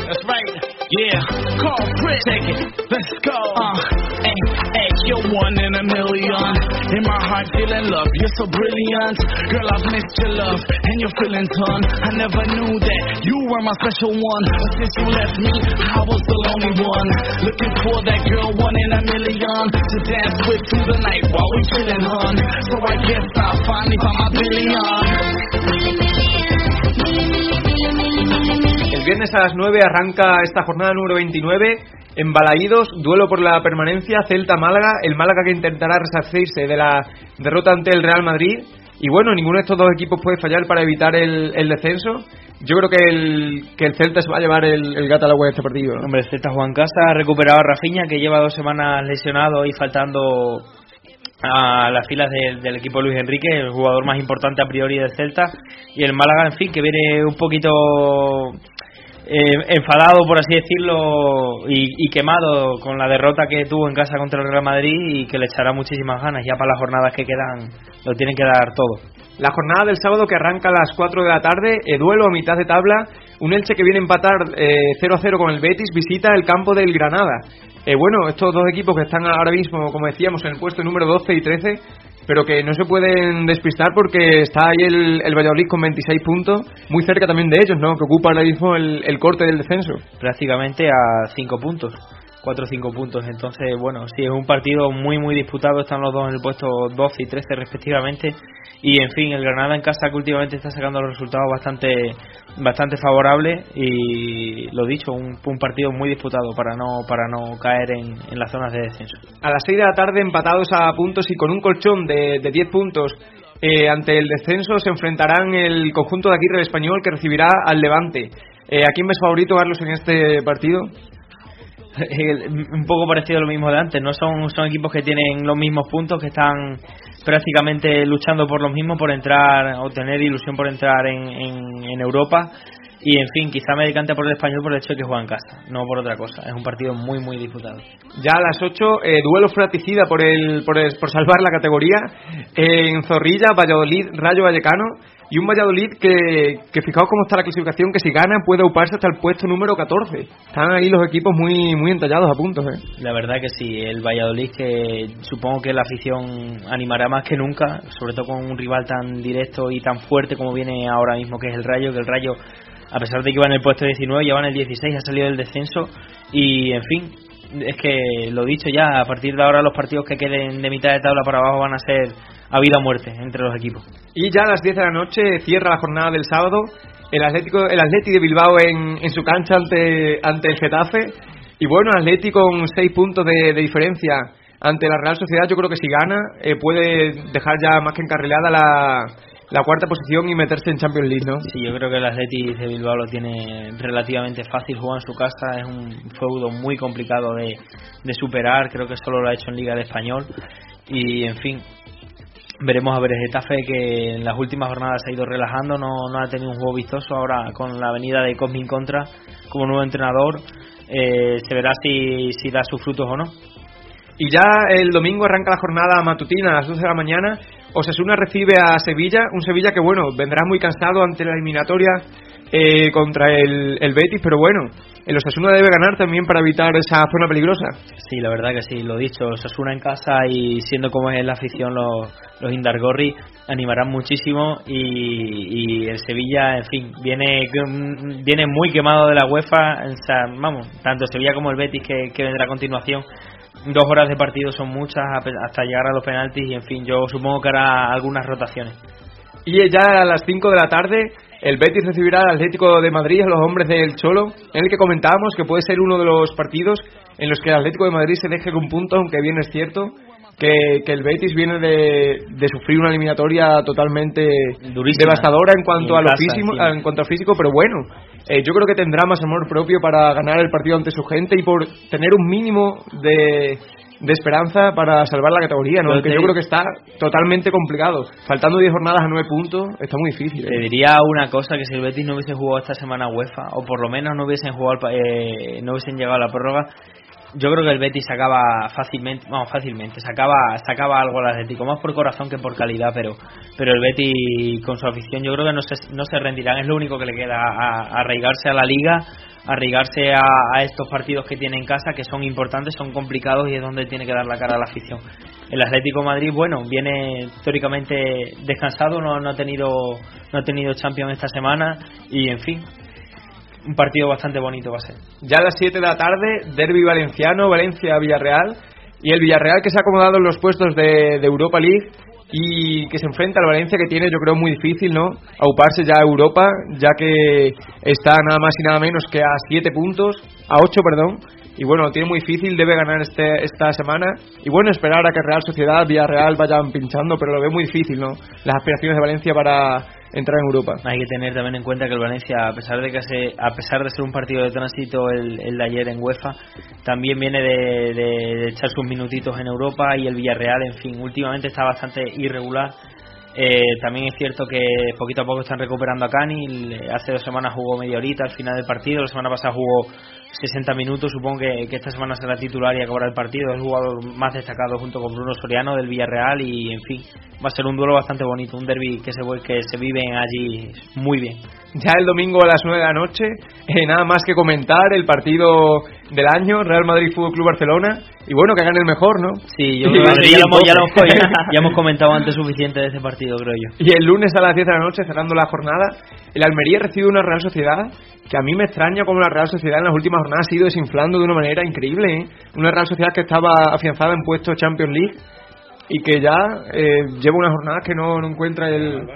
That's right. Yeah. Call Chris. Take it. Let's go. Uh, hey, hey, you're one in a million. In my heart, feeling love. You're so brilliant. Girl, I've missed your love and your feelings, hon. I never knew that you were my special one. But since you left me, I was the lonely one. Looking for that girl, one in a million. To dance with through the night while we chillin', hon. So I guess I finally found my billion. El viernes a las 9 arranca esta jornada número 29 en Balaídos, duelo por la permanencia Celta-Málaga, el Málaga que intentará resarcirse de la derrota ante el Real Madrid. Y bueno, ninguno de estos dos equipos puede fallar para evitar el, el descenso. Yo creo que el, que el Celta se va a llevar el, el gato al agua de este partido. ¿no? Hombre, el Celta Juan Casa ha recuperado a Rafinha, que lleva dos semanas lesionado y faltando a las filas del equipo Luis Enrique, el jugador más importante a priori del Celta, y el Málaga, en fin, que viene un poquito eh, enfadado, por así decirlo, y, quemado con la derrota que tuvo en casa contra el Real Madrid y que le echará muchísimas ganas. Ya para las jornadas que quedan, lo tienen que dar todo. La jornada del sábado que arranca a las 4 de la tarde, eh, duelo a mitad de tabla, un Elche que viene a empatar eh, 0 a 0 con el Betis, visita el campo del Granada. Eh, bueno, estos dos equipos que están ahora mismo, como decíamos, en el puesto número 12 y 13, pero que no se pueden despistar porque está ahí el, el Valladolid con 26 puntos, muy cerca también de ellos, ¿no? Que ocupa ahora mismo el, el corte del descenso. prácticamente a 5 puntos. 4 o 5 puntos. Entonces, bueno, sí, es un partido muy, muy disputado. Están los dos en el puesto 12 y 13 respectivamente. Y, en fin, el Granada en casa que últimamente está sacando los resultados bastante bastante favorables. Y, lo dicho, un, partido muy disputado para no para no caer en, en las zonas de descenso. A las 6 de la tarde, empatados a puntos y con un colchón de, de 10 puntos eh, ante el descenso, se enfrentarán el conjunto de Aguirre español que recibirá al Levante. Eh, ¿A quién ves favorito, Carlos, en este partido? Un poco parecido a lo mismo de antes, no son, son equipos que tienen los mismos puntos, que están prácticamente luchando por los mismos, por entrar o tener ilusión por entrar en, en, Europa. Y en fin, quizá me decante por el español por el hecho de que juega en casa, no por otra cosa. Es un partido muy, muy disputado. Ya a las 8, eh, duelo fratricida por, el, por, el- por salvar la categoría. en Zorrilla, Valladolid, Rayo Vallecano. Y un Valladolid que, que fijaos cómo está la clasificación, que si gana puede uparse hasta el puesto número 14. Están ahí los equipos muy, muy entallados a puntos. ¿eh? La verdad que sí, el Valladolid que supongo que la afición animará más que nunca, sobre todo con un rival tan directo y tan fuerte como viene ahora mismo que es el Rayo, que el Rayo a pesar de que iba en el puesto 19, ya va en el 16, ha salido del descenso y en fin, es que lo dicho ya, a partir de ahora los partidos que queden de mitad de tabla para abajo van a ser a vida o muerte entre los equipos. Y ya a las 10 de la noche cierra la jornada del sábado el Atlético el Atleti de Bilbao en, en su cancha ante ante el Getafe y bueno, Atleti con 6 puntos de, de diferencia ante la Real Sociedad, yo creo que si gana eh, puede dejar ya más que encarrilada la, la cuarta posición y meterse en Champions League, ¿no? Sí, yo creo que el Atleti de Bilbao lo tiene relativamente fácil, juega en su casa, es un feudo muy complicado de, de superar, creo que solo lo ha hecho en Liga de Español y en fin, veremos a ver el Getafe que en las últimas jornadas se ha ido relajando, no, no ha tenido un juego vistoso, ahora con la venida de Cosmin Contra como nuevo entrenador eh, se verá si, si da sus frutos o no. Y ya el domingo arranca la jornada matutina a las 12 de la mañana. Osasuna recibe a Sevilla, un Sevilla que bueno, vendrá muy cansado ante la eliminatoria eh, contra el, el Betis, pero bueno, el Osasuna debe ganar también para evitar esa zona peligrosa. Sí, la verdad que sí, lo dicho, Osasuna en casa y siendo como es la afición los, los Indargorri animarán muchísimo y, y el Sevilla, en fin, viene viene muy quemado de la UEFA, o sea, vamos, tanto Sevilla como el Betis que, que vendrá a continuación dos horas de partido son muchas hasta llegar a los penaltis y en fin yo supongo que hará algunas rotaciones y ya a las 5 de la tarde el Betis recibirá al Atlético de Madrid a los hombres del Cholo en el que comentábamos que puede ser uno de los partidos en los que el Atlético de Madrid se deje con un punto aunque bien es cierto que, que el Betis viene de, de, sufrir una eliminatoria totalmente Durísima. devastadora en cuanto Y a lo casa, físico, en cuanto a físico, pero bueno, eh, yo creo que tendrá más amor propio para ganar el partido ante su gente y por tener un mínimo de, de esperanza para salvar la categoría, ¿no? Aunque te- yo creo que está totalmente complicado. Faltando 10 jornadas a 9 puntos, está muy difícil. Te ¿eh? diría una cosa que si el Betis no hubiese jugado esta semana UEFA o por lo menos no hubiesen jugado eh, no hubiesen llegado a la prórroga yo creo que el Betis sacaba fácilmente vamos fácilmente sacaba sacaba algo al Atlético más por corazón que por calidad pero pero el Betis con su afición yo creo que no se no se rendirán. Es lo único que le queda a, arraigarse a la liga arraigarse a, estos partidos que tiene en casa que son importantes son complicados y es donde tiene que dar la cara a la afición. El Atlético Madrid bueno viene históricamente descansado no, no ha tenido no ha tenido Champions esta semana y en fin un partido bastante bonito va a ser Ya a las 7 de la tarde, Derby Valenciano, Valencia-Villarreal. Y el Villarreal que se ha acomodado en los puestos de, de Europa League y que se enfrenta al Valencia que tiene, yo creo, muy difícil, ¿no? Auparse ya a Europa, ya que está nada más y nada menos que a 7 puntos, a 8, perdón. Y bueno, lo tiene muy difícil, debe ganar este, esta semana. Y bueno, esperar a que Real Sociedad, Villarreal vayan pinchando, pero lo veo muy difícil, ¿no? Las aspiraciones de Valencia para entrar en Europa. hay que tener también en cuenta que el Valencia a pesar de que se, a pesar de ser un partido de tránsito el, el de ayer en UEFA también viene de, de- echar sus minutitos en Europa y el Villarreal en fin últimamente está bastante irregular Eh, también es cierto que poquito a poco están recuperando a Cani hace dos semanas jugó media horita al final del partido la semana pasada jugó 60 minutos supongo que, que esta semana será titular y acabará el partido es el jugador más destacado junto con Bruno Soriano del Villarreal y en fin va a ser un duelo bastante bonito un derby que se, que se vive allí muy bien Ya el domingo a las 9 de la noche, eh, nada más que comentar el partido del año, Real Madrid Fútbol Club Barcelona. Y bueno, que gane el mejor, ¿no? Sí, yo creo que ya, lo hemos, ya, lo hemos, ya hemos comentado antes suficiente de ese partido, creo yo. Y el lunes a las 10 de la noche, cerrando la jornada, el Almería recibe una Real Sociedad que a mí me extraña como la Real Sociedad en las últimas jornadas ha ido desinflando de una manera increíble. ¿eh? Una Real Sociedad que estaba afianzada en puesto Champions League y que ya eh, lleva unas jornadas que no, no encuentra el,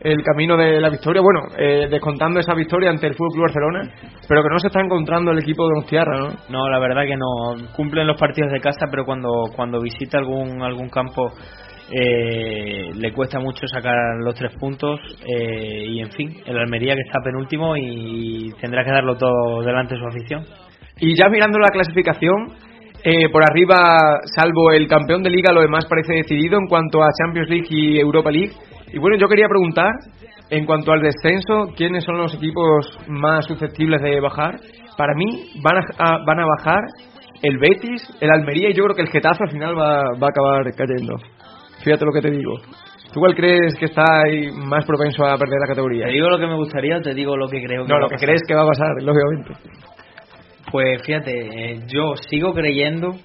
el camino de la victoria. Bueno, eh, descontando esa victoria ante el Fútbol Club Barcelona, pero que no se está encontrando el equipo de Donostiarra, ¿no? No, la verdad que no. Cumplen los partidos de casa, pero cuando, cuando visita algún, algún campo eh, le cuesta mucho sacar los tres puntos. eh, y en fin, el Almería que está penúltimo y tendrá que darlo todo delante de su afición. Y ya mirando la clasificación, eh, por arriba, salvo el campeón de liga, lo demás parece decidido en cuanto a Champions League y Europa League. Y bueno, yo quería preguntar, en cuanto al descenso, ¿quiénes son los equipos más susceptibles de bajar? Para mí, van a, van a bajar el Betis, el Almería y yo creo que el Getafe al final va, va a acabar cayendo. Fíjate lo que te digo. ¿Tú cuál crees que está ahí más propenso a perder la categoría? ¿Te digo lo que me gustaría o te digo lo que creo que No, va lo que pasar? crees que va a pasar, lógicamente. Pues fíjate, eh, yo sigo creyendo,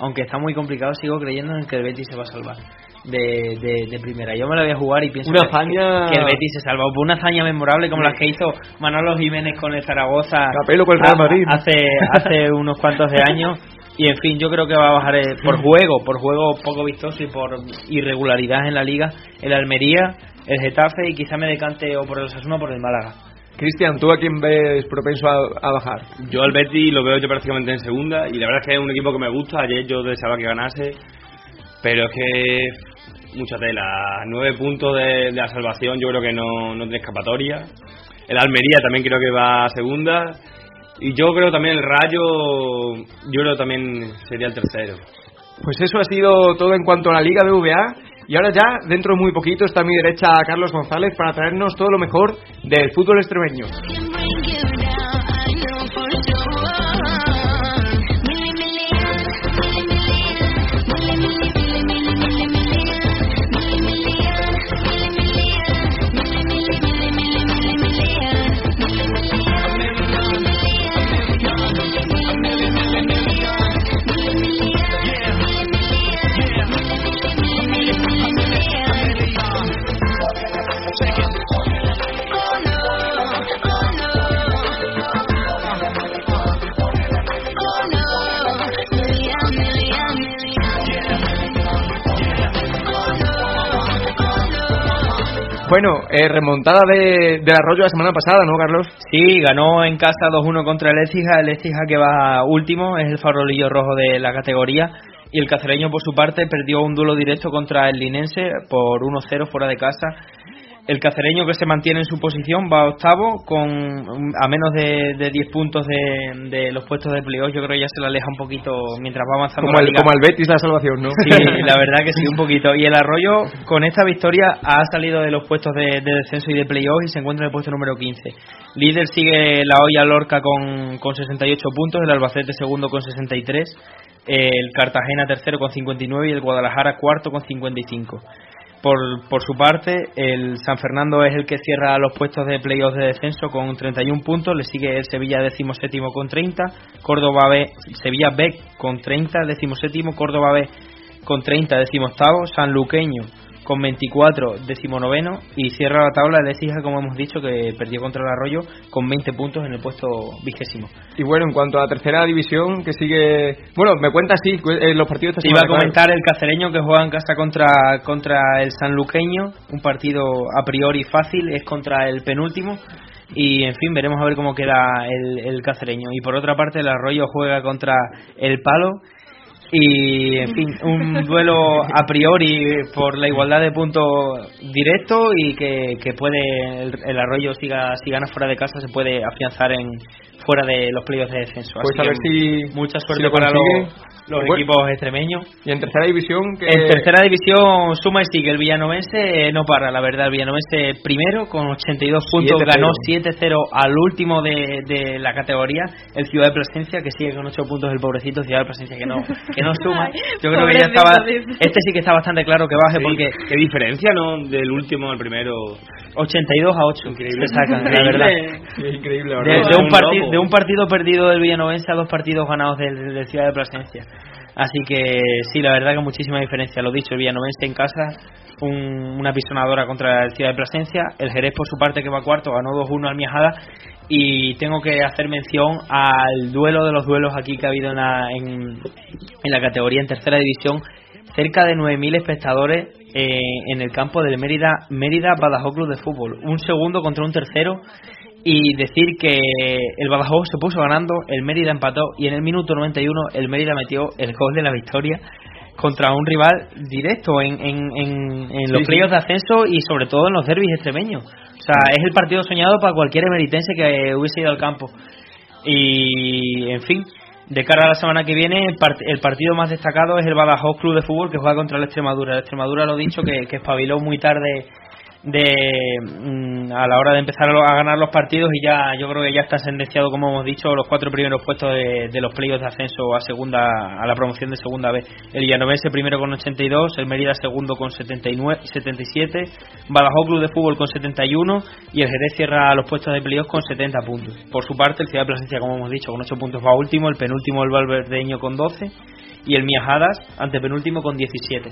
aunque está muy complicado, sigo creyendo en que el Betis se va a salvar de, de, de primera. Yo me la voy a jugar y pienso Una que- hazaña- que el Betis se salva. Por una hazaña memorable como la que hizo Manolo Jiménez con el Zaragoza con el Real Madrid. hace, hace unos cuantos de años. Y en fin, yo creo que va a bajar eh, por juego, por juego poco vistoso y por irregularidad en la liga, el Almería, el Getafe y quizá me decante o por el Osasuna o por el Málaga. Cristian, ¿tú a quién ves propenso a, a bajar? Yo al Betis lo veo yo prácticamente en segunda y la verdad es que es un equipo que me gusta. Ayer yo deseaba que ganase, pero es que mucha tela. Nueve puntos de, de la salvación yo creo que no, no tiene escapatoria. El Almería también creo que va a segunda. Y yo creo también el Rayo, yo creo también sería el tercero. Pues eso ha sido todo en cuanto a la Liga BVA. Y ahora ya, dentro de muy poquito, está a mi derecha Carlos González para traernos todo lo mejor del fútbol extremeño. Bueno, eh, remontada de, del arroyo la semana pasada, ¿no, Carlos? Sí, ganó en casa 2-1 contra el Écija, el Écija que va último, es el farolillo rojo de la categoría. Y el cacereño, por su parte, perdió un duelo directo contra el linense por 1-0 fuera de casa. El cacereño que se mantiene en su posición va octavo con a menos de, de 10 puntos de, de los puestos de playoff. Yo creo que ya se le aleja un poquito mientras va avanzando Como la el, liga. como el Betis la salvación, ¿no? Sí, la verdad que sí, un poquito. Y el Arroyo, con esta victoria, ha salido de los puestos de, de descenso y de playoff y se encuentra en el puesto número 15. Líder sigue la olla Lorca con, con 68 puntos, el Albacete segundo con 63, el Cartagena tercero con 59 y el Guadalajara cuarto con 55. Por, por su parte, el San Fernando es el que cierra los puestos de playoff de descenso con 31 puntos, le sigue el Sevilla decimoséptimo con 30, Córdoba B, Sevilla B con 30, decimoséptimo, Córdoba B con 30, decimoctavo, Sanluqueño con 24, decimonoveno y cierra la tabla el Écija, como hemos dicho, que perdió contra el Arroyo con 20 puntos en el puesto vigésimo. Y bueno, en cuanto a la tercera división, que sigue... Bueno, me cuenta sí, eh, los partidos... esta Te iba a comentar el cacereño que juega en casa contra, contra el sanluqueño, un partido a priori fácil, es contra el penúltimo. Y en fin, veremos a ver cómo queda el, el cacereño. Y por otra parte, el Arroyo juega contra el Palo. Y en fin, un duelo a priori por la igualdad de puntos directo y que, que puede el, el Arroyo siga si gana fuera de casa se puede afianzar en fuera de los playoffs de descenso. Pues Así a ver que si... mucha si suerte lo para consigue. los, los Bueno, equipos extremeños. Y en tercera división... Que... En tercera división suma y sigue el Villanovense, eh, no para, la verdad. El Villanovense primero con 82 puntos, 7-0. ganó 7-0 al último de, de la categoría, el Ciudad de Plasencia, que sigue con 8 puntos el pobrecito Ciudad de Plasencia, que no, que no suma. Yo creo que ya estaba. Este sí que está bastante claro que baje Sí, porque qué diferencia, ¿no? Del último al primero. 82 a 8 Increíble. se sacan, la verdad. Increíble, la De, verdad. de un Un parti- lobo. de un partido perdido del Villanovense a dos partidos ganados del, del Ciudad de Plasencia. Así que sí, la verdad que muchísima diferencia. Lo dicho, el Villanovense en casa, un- una pisonadora contra el Ciudad de Plasencia. El Jerez, por su parte, que va cuarto, ganó 2-1 al Miajada. Y tengo que hacer mención al duelo de los duelos aquí que ha habido en la, en, la categoría en tercera división. Cerca de 9.000 espectadores eh, en el campo del Mérida, Mérida Badajoz Club de Fútbol. Un segundo contra un tercero y decir que el Badajoz se puso ganando, el Mérida empató y en el minuto 91 el Mérida metió el gol de la victoria contra un rival directo en, en, en, en los Sí, sí. playoffs de ascenso y sobre todo en los derbis extremeños. O sea, es el partido soñado para cualquier emeritense que hubiese ido al campo. Y, en fin, de cara a la semana que viene, el, part- el partido más destacado es el Badajoz Club de Fútbol que juega contra el Extremadura. El Extremadura, lo dicho, que, que espabiló muy tarde de mm, a la hora de empezar a ganar los partidos y ya yo creo que ya está sentenciado como hemos dicho los cuatro primeros puestos de, los playoffs de ascenso a segunda a la promoción de segunda vez. El Villanovense primero con 82 el Mérida segundo con 79 77 Badajoz Club de Fútbol con 71 y el Jerez cierra los puestos de playoffs con 70 puntos. Por su parte el Ciudad de Plasencia como hemos dicho con 8 puntos va último el penúltimo el Valverdeño con 12 y el Miajadas antepenúltimo con 17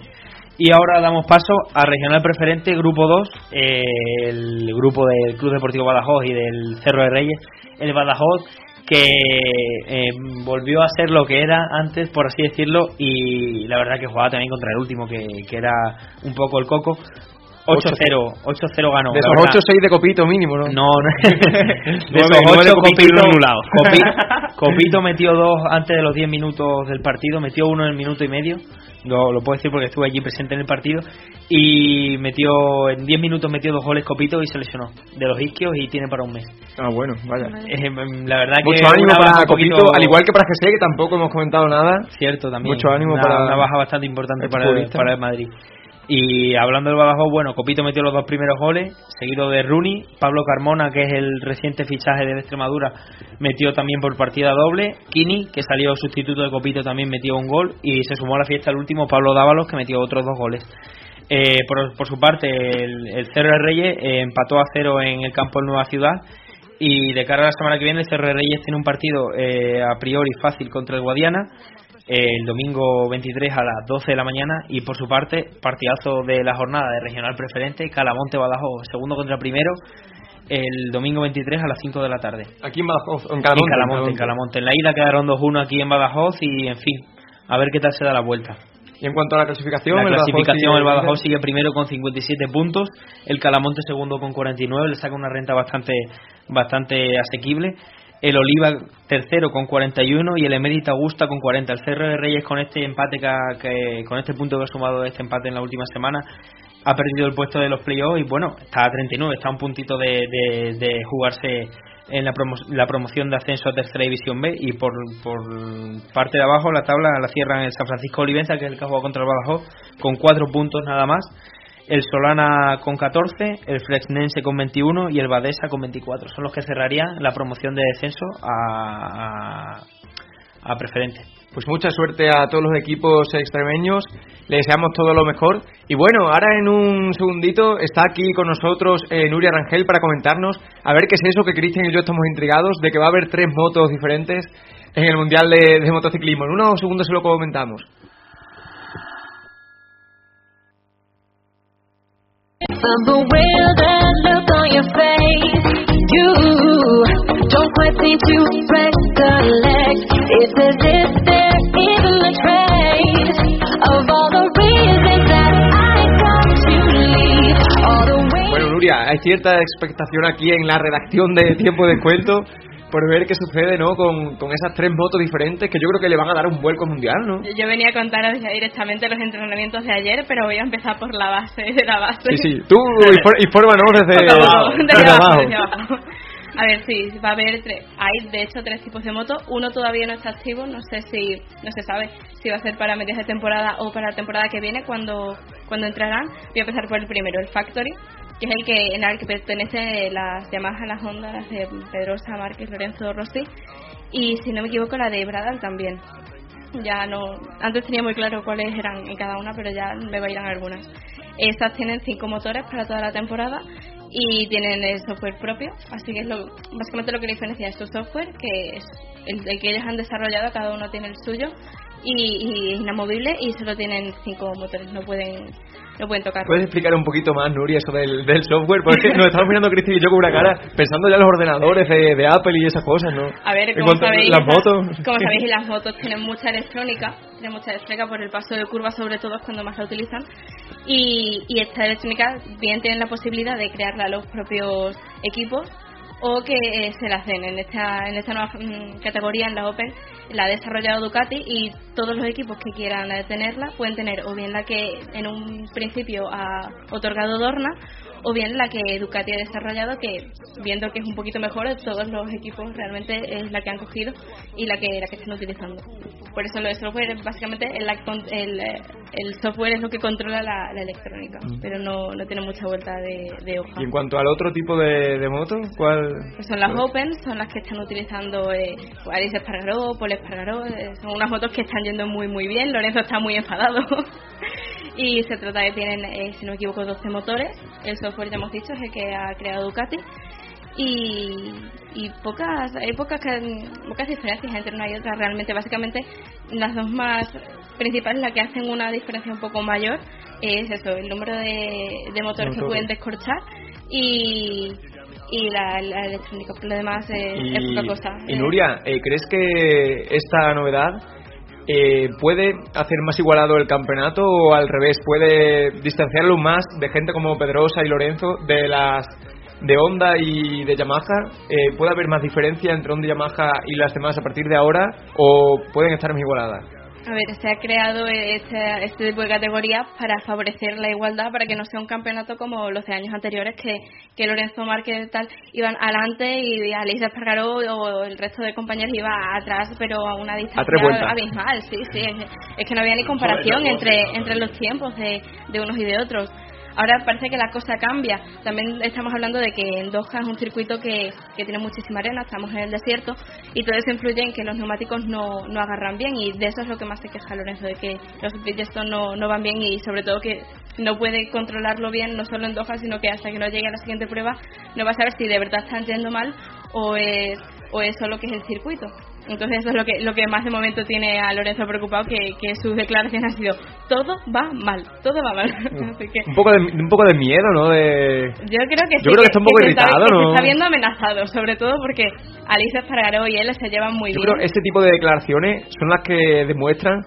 y ahora damos paso a Regional Preferente, Grupo 2, eh, el grupo del Club Deportivo Badajoz y del Cerro de Reyes. El Badajoz que eh, volvió a ser lo que era antes, por así decirlo, y la verdad que jugaba también contra el último, que, que era un poco el coco. 8-0, 8-0 ganó. De esos verdad. 8-6 de copito mínimo, ¿no? No, no. de esos nueve ocho, Copito Copito, Copito metió dos antes de los 10 minutos del partido, metió uno en el minuto y medio, lo, lo puedo decir porque estuve allí presente en el partido, y metió en 10 minutos metió dos goles Copito y se lesionó de los isquios y tiene para un mes. Ah, bueno, vaya. Eh, la verdad que Mucho ánimo para poquito- Copito, al igual que para GC, que tampoco hemos comentado nada. Cierto, también. Mucho ánimo una, para una baja bastante importante para para el Madrid. Y hablando del Badajoz, bueno, Copito metió los dos primeros goles, seguido de Rooney. Pablo Carmona, que es el reciente fichaje de Extremadura, metió también por partida doble. Kini, que salió sustituto de Copito, también metió un gol. Y se sumó a la fiesta el último, Pablo Dávalos, que metió otros dos goles. Eh, por, por su parte, el, el Cerro de Reyes eh, empató a cero en el campo del Nueva Ciudad. Y de cara a la semana que viene, el Cerro de Reyes tiene un partido eh, a priori fácil contra el Guadiana el domingo 23 a las 12 de la mañana y por su parte partidazo de la jornada de regional preferente Calamonte Badajoz segundo contra primero el domingo 23 a las 5 de la tarde Aquí en Badajoz, en en Calamonte. Calamonte, en Calamonte. En la ida quedaron 2-1 aquí en Badajoz y en fin a ver qué tal se da la vuelta Y en cuanto a la clasificación, la el Badajoz clasificación sigue- el Badajoz sigue primero con 57 puntos, el Calamonte segundo con 49, le saca una renta bastante bastante asequible. El Oliva tercero con 41 y el Emérita Augusta con 40. El Cerro de Reyes con este empate que, con este punto que ha sumado este empate en la última semana ha perdido el puesto de los playoffs y bueno, está a 39, está a un puntito de, de- de jugarse en la, promo- la promoción de ascenso a tercera división B y por, por parte de abajo la tabla la cierran el San Francisco Olivenza que es el que ha jugado contra el Badajoz con cuatro puntos nada más el Solana con 14 el Fresnense con 21 y el Badesa con 24 son los que cerrarían la promoción de descenso a, a, a preferente Pues mucha suerte a todos los equipos extremeños, le deseamos todo lo mejor. Y bueno, ahora en un segundito está aquí con nosotros eh, Nuria Rangel para comentarnos a ver qué es eso que Cristian y yo estamos intrigados de que va a haber tres motos diferentes en el Mundial de, de Motociclismo. En unos segundos se lo comentamos. Bueno, Nuria, hay cierta expectación aquí en la redacción de Tiempo de Cuento por ver qué sucede ¿no? con, con esas tres motos diferentes que yo creo que le van a dar un vuelco mundial, ¿no? Yo venía a contaros ya directamente los entrenamientos de ayer, pero voy a empezar por la base de la base. Sí, sí. Tú infórmanos desde, Desde abajo, desde abajo, abajo. desde abajo. A ver, sí, va a haber tres. Hay, de hecho, tres tipos de moto. Uno todavía no está activo. No sé si, no se sabe si va a ser para medias de temporada o para la temporada que viene cuando, cuando entrarán. Voy a empezar por el primero, el Factory, que es el que en el que pertenece las Yamaha, las Hondas de Pedrosa, Márquez, Lorenzo, Rossi. Y si no me equivoco, la de Bradal también. Ya no, antes tenía muy claro cuáles eran en cada una, pero ya me bailan algunas. Estas tienen cinco motores para toda la temporada y tienen el software propio, así que es lo, básicamente lo que diferencia es su software, que es el, el que ellos han desarrollado, cada uno tiene el suyo y, y es inamovible y solo tienen cinco motores, no pueden no pueden tocar. ¿Puedes explicar un poquito más, Nuria, eso del, del software? Porque nos estamos mirando Cristian y yo con una cara pensando ya en los ordenadores de, de Apple y esas cosas, ¿no? A ver, como sabéis, las motos. como sabéis, las motos tienen mucha electrónica, tienen mucha electrónica por el paso de curva, sobre todo es cuando más la utilizan. Y, y esta electrónica bien tienen la posibilidad de crearla los propios equipos o que eh, se la den en esta, en esta nueva mm, categoría, en la Open, la ha desarrollado Ducati y todos los equipos que quieran eh, tenerla pueden tener o bien la que en un principio ha otorgado Dorna o bien la que Ducati ha desarrollado que viendo que es un poquito mejor todos los equipos realmente es la que han cogido y la que la que están utilizando por eso lo de software básicamente el, el, el software es lo que controla la, la electrónica Mm. pero no, no tiene mucha vuelta de, de hoja Y en cuanto al otro tipo de, de moto, ¿cuál? pues son las? Open, son las que están utilizando eh, Alice Espargaró, Paul Espargaró, eh, son unas motos que están yendo muy muy bien, Lorenzo está muy enfadado y se trata de tienen, eh, si no me equivoco, 12 motores, el software ya hemos dicho es el que ha creado Ducati y, y pocas hay pocas ca- pocas diferencias entre una y otra realmente básicamente las dos más principales las que hacen una diferencia un poco mayor es eso el número de, de motores que pueden descorchar y, y la, la electrónica. Por lo demás es, es poca cosa. y Nuria, eh, ¿crees que esta novedad eh, puede hacer más igualado el campeonato o al revés, puede distanciarlo más de gente como Pedrosa y Lorenzo de las de Honda y de Yamaha? Eh, ¿Puede haber más diferencia entre Honda y Yamaha y las demás a partir de ahora o pueden estar más igualadas? A ver, se ha creado este, este tipo de categorías para favorecer la igualdad, para que no sea un campeonato como los de años anteriores, que, que Lorenzo Márquez y tal iban adelante y Alicia Espargaró o el resto de compañeros iba atrás, pero a una distancia abismal. Sí, sí, es, es que no había ni comparación entre, entre los tiempos de, de unos y de otros. Ahora parece que la cosa cambia. También estamos hablando de que en Doha es un circuito que, que tiene muchísima arena, estamos en el desierto y todo eso influye en que los neumáticos no, no agarran bien y de eso es lo que más se queja Lorenzo, de que los Bridgestone no, no van bien y sobre todo que no puede controlarlo bien no solo en Doha sino que hasta que no llegue a la siguiente prueba no va a saber si de verdad están yendo mal o es, o es solo que es el circuito. Entonces eso es lo que, lo que más de momento tiene a Lorenzo preocupado, que, que sus declaraciones han sido todo va mal, todo va mal. Así que Un poco de, un poco de miedo, ¿no? De... yo creo que sí, Yo creo que está un poco está- irritado, que ¿no? se está viendo amenazado, sobre todo porque Alicia Espargaró y él se llevan muy Yo bien. creo que este tipo de declaraciones son las que demuestran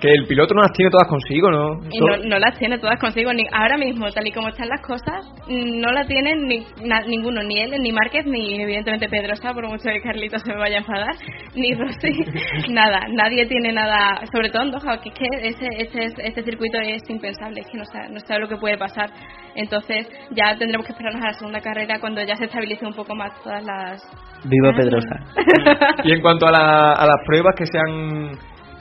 que el piloto no las tiene todas consigo, ¿no? Y no, no las tiene todas consigo. Ni, ahora mismo, tal y como están las cosas, no la tienen ni, na- ninguno, ni él, ni Márquez, ni evidentemente Pedrosa, por mucho que Carlito se me vaya a enfadar, ni Rossi, nada. Nadie tiene nada, sobre todo en Doha, que es que ese, ese, este circuito es impensable, es que no sabe, no sabe lo que puede pasar. Entonces ya tendremos que esperarnos a la segunda carrera cuando ya se estabilice un poco más todas las... Viva Pedrosa. Y en cuanto a, la- a las pruebas que se han,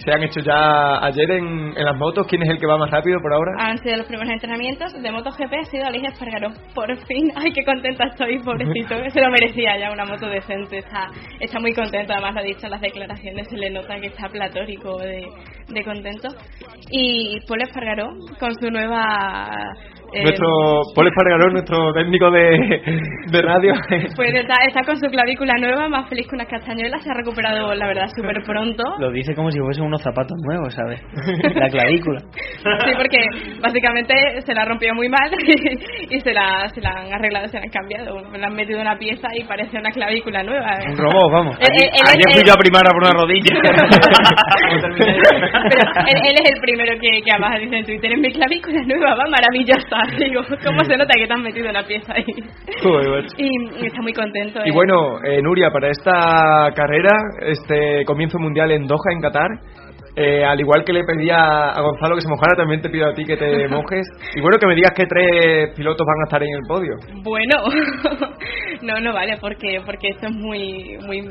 se han hecho ya ayer en, en las motos, ¿quién es el que va más rápido por ahora? Han sido los primeros entrenamientos de MotoGP, ha sido Alicia Espargaró. Por fin, ay, qué contenta estoy, pobrecito. Se lo merecía ya una moto decente. Está, está muy contento, además lo ha dicho en las declaraciones, se le nota que está platórico de, de contento. Y Paul Espargaró, con su nueva. Eh, Nuestro Paul Espargaró, nuestro técnico de, de radio. Pues está, está con su clavícula nueva, más feliz que unas castañuelas. Se ha recuperado, la verdad, súper pronto. Lo dice como si fuesen unos zapatos nuevos, ¿sabes? La clavícula. Sí, porque básicamente se la rompió muy mal y, se, la, se la han arreglado, se la han cambiado. Le han metido una pieza y parece una clavícula nueva. Un robot, vamos. Él- él Ayer fui yo a primar a por una rodilla. Pero él, él es el primero que, que además dice en Twitter, es mi clavícula nueva, va maravillosa. Digo, ¿cómo se nota que te han metido una pieza ahí? Joder. Y, y está muy contento. Y eh. bueno, eh, Nuria, para esta carrera, este comienzo mundial en Doha, en Qatar, eh, al igual que le pedía a Gonzalo que se mojara, también te pido a ti que te mojes. Y bueno, que me digas que tres pilotos van a estar en el podio. Bueno, no, no vale, porque porque esto es muy muy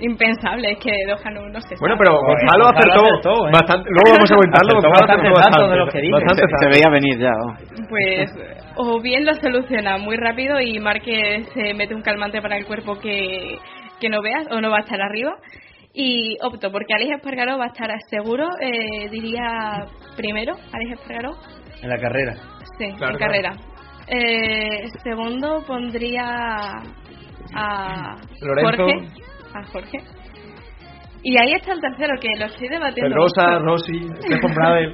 impensable, es que Doha no, no se Bueno, pero Gonzalo acertó, ¿eh? bastante. Luego vamos a comentarlo. Acertó Gonzalo bastante acertó de bastante, los que dice. bastante Se, veía venir ya. vamos. Pues o bien lo soluciona muy rápido y Márquez se mete un calmante para el cuerpo que, que no veas o no va a estar arriba. Y opto porque Alex Espargaró va a estar seguro, eh, diría primero, Alex Espargaró, En la carrera. sí, Claro, en claro. carrera. Eh, segundo pondría a Lorenzo. Jorge. A Jorge. Y ahí está el tercero, que lo estoy debatiendo. Pedrosa, mucho. Rossi, Stefan Bradel.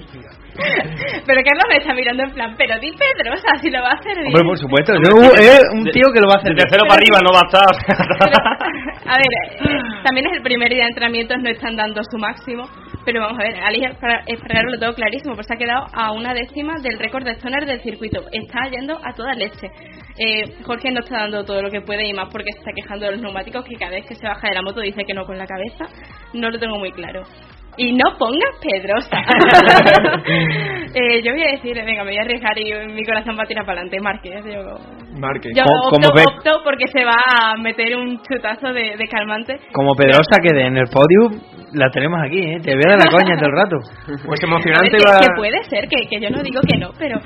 Pero Carlos me está mirando en plan, pero di Pedrosa, si lo va a hacer bien. Hombre, por supuesto. Yo, es un tío que lo va a hacer. De tercero para arriba no va a estar. A ver, eh, también es el primer día de entrenamientos, no están dando su máximo. Pero vamos a ver, Ali Espar- Espargaro lo tengo clarísimo, pues se ha quedado a una décima del récord de Stoner del circuito. Está yendo a toda leche. Eh, Jorge no está dando todo lo que puede y más porque se está quejando de los neumáticos, que cada vez que se baja de la moto dice que no con la cabeza. No lo tengo muy claro. Y no pongas Pedrosa. eh, yo voy a decir, venga, me voy a arriesgar y mi corazón va a tirar para adelante. Márquez, yo Márquez. yo ¿Cómo- opto, opto porque se va a meter un chutazo de, de calmante. Como Pedrosa quede en el podio, la tenemos aquí, ¿eh? Te veo de la coña todo el rato. Pues A ver, emocionante que, va. que puede ser, que, que yo no digo que no, pero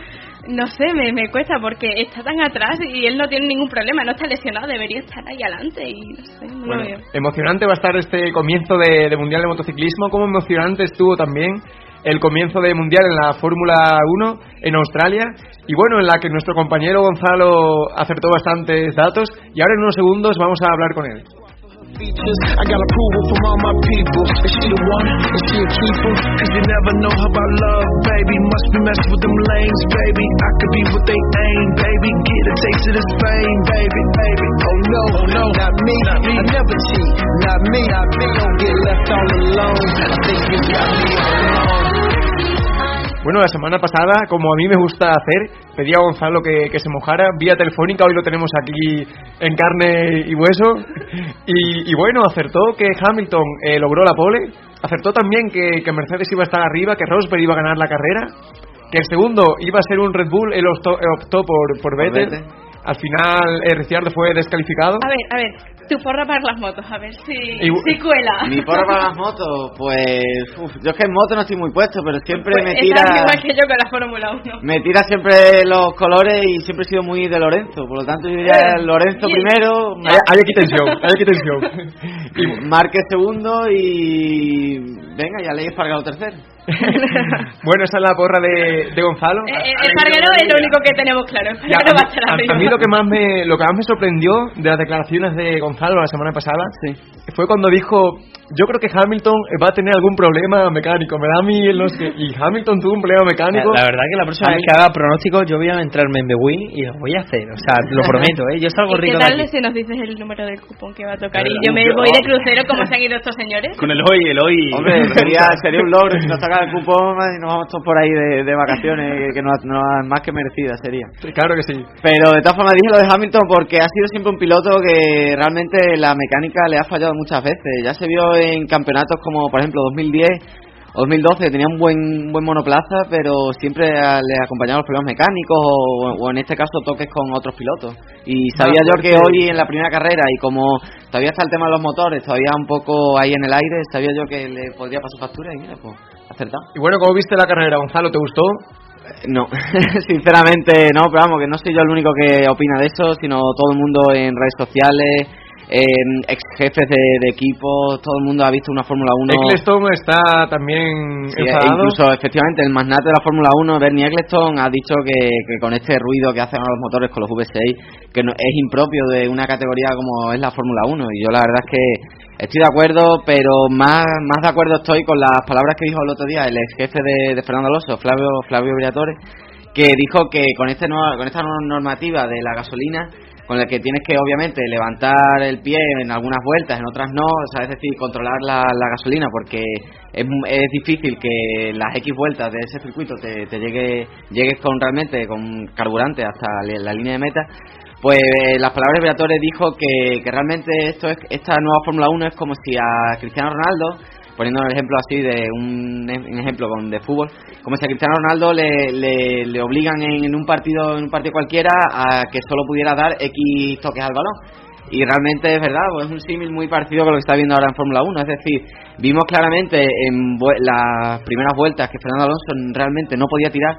no sé, me, me cuesta porque está tan atrás y él no tiene ningún problema, no está lesionado, debería estar ahí adelante y no sé, no Bueno, lo veo. emocionante va a estar este comienzo de, de Mundial de Motociclismo. Como emocionante estuvo también el comienzo de Mundial en la Fórmula 1 en Australia. Y bueno, en la que nuestro compañero Gonzalo acertó bastantes datos. Y ahora en unos segundos vamos a hablar con él features. I got approval from all my people. Is she the one? Is she a keeper? Cause you never know how I love, baby. Must be messing with them lanes, baby. I could be what they aim, baby. Get a taste of this fame, baby, baby. Oh no, oh, no, not me. not me. I never cheat, not me. Not me. Don't get left all alone. I think you got me alone. Bueno, la semana pasada, como a mí me gusta hacer, pedí a Gonzalo que, que se mojara vía telefónica, hoy lo tenemos aquí en carne y hueso. Y, y bueno, acertó que Hamilton eh, logró la pole, acertó también que, que Mercedes iba a estar arriba, que Rosberg iba a ganar la carrera, que el segundo iba a ser un Red Bull, él optó, optó por, por Vettel. Vettel. Al final, eh, Ricciardo fue descalificado. A ver, a ver, tu porra para las motos, a ver si, Y- si cuela. Mi porra para las motos, pues. uf, yo es que en moto no estoy muy puesto, pero siempre Pues me tira. igual que yo con la Fórmula 1. Me tira siempre los colores y siempre he sido muy de Lorenzo. Por lo tanto, yo diría Eh, Lorenzo bien. primero, Hay, hay aquí tensión, hay aquí tensión. y Márquez segundo y. Venga, ya leí Espargaro tercero. bueno, esa es la porra de, de Gonzalo. Eh, eh, Espargaró es lo único que tenemos claro. Ya, Espargaró va a a, estar a- arriba. a mí lo que más me lo que más me sorprendió de las declaraciones de Gonzalo la semana pasada fue cuando dijo yo creo que Hamilton va a tener algún problema mecánico me da a mí sé qué", y Hamilton tuvo un problema mecánico La, la verdad que la próxima vez que haga pronósticos yo voy a entrarme en Bewin y lo voy a hacer. O sea, lo prometo, ¿eh? Yo salgo ¿Y qué rico de tal aquí. si nos dices el número del cupón que va a tocar? Y Uf, yo me yo- voy de crucero como se han ido estos señores. Con el hoy, el hoy. Hombre, sería, sería un logro si nos saca el cupón y nos vamos todos por ahí de, de vacaciones, que no, no más que merecida sería. claro que sí Pero de todas formas dije lo de Hamilton porque ha sido siempre un piloto que realmente la mecánica le ha fallado muchas veces. Ya se vio en campeonatos como por ejemplo 2010 o 2012 tenía un buen buen monoplaza, pero siempre a- le acompañaban los problemas mecánicos o, o en este caso toques con otros pilotos. Y sabía yo que hoy en la primera carrera y como todavía está el tema de los motores, todavía un poco ahí en el aire, sabía yo que le podría pasar factura y mira, pues acertado. y bueno ¿cómo viste la carrera Gonzalo te gustó No, sinceramente no, pero vamos, que no soy yo el único que opina de eso, sino todo el mundo en redes sociales, en ex jefes de, de equipo, todo el mundo ha visto una Fórmula 1. Eccleston está también Sí, e incluso efectivamente el magnate de la Fórmula 1, Bernie Eccleston, ha dicho que, que con este ruido que hacen a los motores con los V6, que no, es impropio de una categoría como es la Fórmula 1. Y yo la verdad es que estoy de acuerdo, pero más, más de acuerdo estoy con las palabras que dijo el otro día el ex jefe de, de Fernando Alonso, Flavio, Flavio Briatore, que dijo que con, este nueva- con esta nueva normativa de la gasolina con la que tienes que obviamente levantar el pie en algunas vueltas, en otras no, o es decir, controlar la, gasolina porque es, es difícil que las X vueltas de ese circuito te, te llegue, llegues con realmente con carburante hasta la, línea de meta. Pues eh, las palabras de Briatore dijo que, que realmente esto es, esta nueva Fórmula 1 es como si a Cristiano Ronaldo poniendo un ejemplo así de un, ejemplo con de fútbol como si a Cristiano Ronaldo le, le, obligan en, en un partido en un partido cualquiera a que solo pudiera dar X toques al balón y realmente es verdad, pues es un símil muy parecido con lo que está viendo ahora en Fórmula 1. Es decir, vimos claramente en las primeras vueltas que Fernando Alonso realmente no podía tirar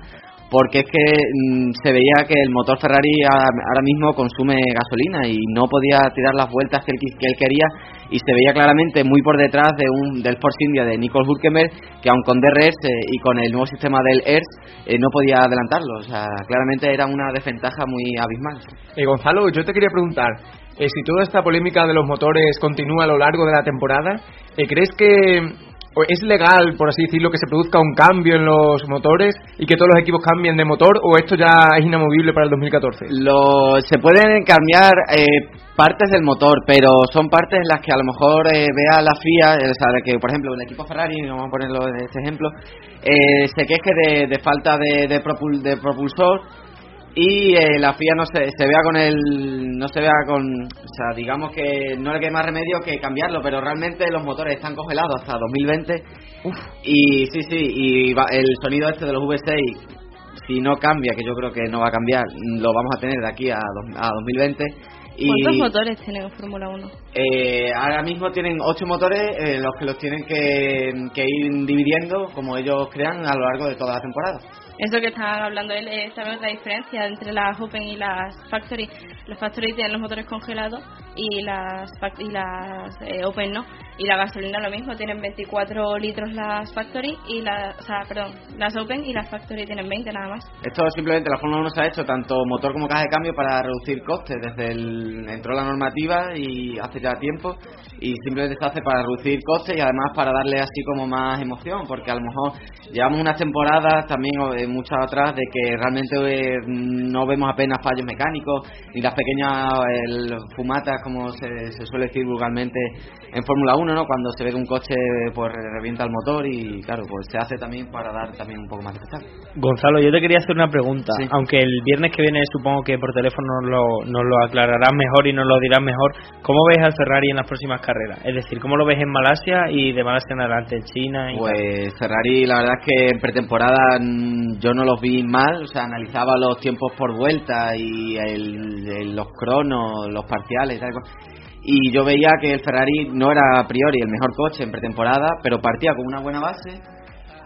porque es que mm, se veía que el motor Ferrari ahora, mismo consume gasolina y no podía tirar las vueltas que él quería y se veía claramente muy por detrás de un del Force India de Nicole Hülkenberg que aun con DRS eh, y con el nuevo sistema del ERS eh, no podía adelantarlo. O sea, claramente era una desventaja muy abismal. Eh, Gonzalo, yo te quería preguntar, eh, si toda esta polémica de los motores continúa a lo largo de la temporada, ¿crees que es legal, por así decirlo, que se produzca un cambio en los motores y que todos los equipos cambien de motor o esto ya es inamovible para el 2014? Lo, se pueden cambiar eh, partes del motor, pero son partes en las que a lo mejor eh, vea la FIA, eh, o sea, que por ejemplo el equipo Ferrari, vamos a ponerlo en este ejemplo, eh, se queje de, de falta de, de, de propulsor y eh, la FIA no se, se vea con el no se vea con o sea digamos que no le quede más remedio que cambiarlo pero realmente los motores están congelados hasta 2020 y sí sí y va- el sonido este de los V6 si no cambia que yo creo que no va a cambiar lo vamos a tener de aquí a, dos- a 2020 y ¿Cuántos motores tienen en Fórmula 1? eh, ahora mismo tienen ocho motores eh, los que los tienen que, que ir dividiendo como ellos crean a lo largo de toda la temporada Eso que estaban hablando él, eh, ¿sabes la diferencia entre las Open y las Factory? Las Factory tienen los motores congelados y las y las eh, Open no. Y la gasolina lo mismo, tienen 24 litros las Factory y las, o sea, perdón, las Open y las Factory tienen 20 nada más. Esto simplemente la Fórmula 1 se ha hecho tanto motor como caja de cambio para reducir costes. Desde el entró la normativa y hace ya tiempo y simplemente se hace para reducir costes y además para darle así como más emoción porque a lo mejor llevamos unas temporadas también eh, muchas atrás de que realmente eh, no vemos apenas fallos mecánicos ni las pequeñas el, fumatas como se, se suele decir vulgarmente en Fórmula 1, ¿no? Cuando se ve que un coche pues revienta el motor y claro, pues se hace también para dar también un poco más de espectáculo. Gonzalo, yo te quería hacer una pregunta. Aunque el viernes que viene supongo que por teléfono nos lo, nos lo aclararás mejor y nos lo dirás mejor. ¿Cómo ves al Ferrari en las próximas carreras? Es decir, ¿cómo lo ves en Malasia y de Malasia en adelante en China? Y Pues Ferrari, la verdad es que en pretemporada mm, yo no los vi mal, o sea, analizaba los tiempos por vuelta y el- el- los cronos, los parciales y Y yo veía que el Ferrari no era a priori el mejor coche en pretemporada, pero partía con una buena base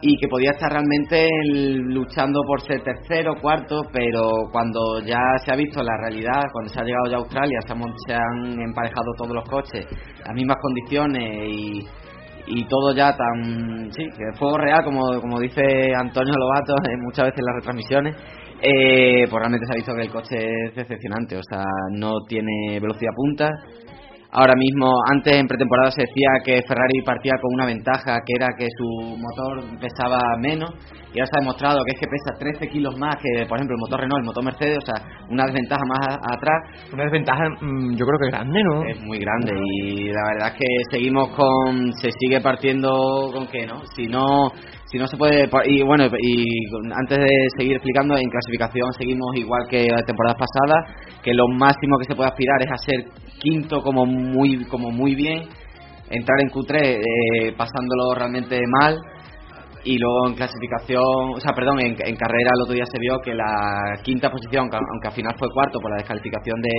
y que podía estar realmente luchando por ser tercero, cuarto, pero cuando ya se ha visto la realidad, cuando se ha llegado ya a Australia, se han, emparejado todos los coches, las mismas condiciones y, y todo ya tan sí fuego real como, como dice Antonio Lobato muchas veces en las retransmisiones eh, pues realmente se ha visto que el coche es decepcionante o sea no tiene velocidad punta. Ahora mismo antes en pretemporada se decía que Ferrari partía con una ventaja que era que su motor pesaba menos y ahora se ha demostrado que es que pesa 13 kilos más que por ejemplo el motor Renault el motor Mercedes o sea una desventaja más a- atrás. Una desventaja, mm, yo creo que grande, ¿no? es muy grande y la verdad es que seguimos con se sigue partiendo con que no si no si no se puede y bueno y antes de seguir explicando en clasificación seguimos igual que la temporada pasada que lo máximo que se puede aspirar es a ser quinto como muy como muy bien entrar en Q3 eh, pasándolo realmente mal y luego en clasificación, o sea, perdón, en, en carrera el otro día se vio que la quinta posición, aunque al final fue cuarto por la descalificación de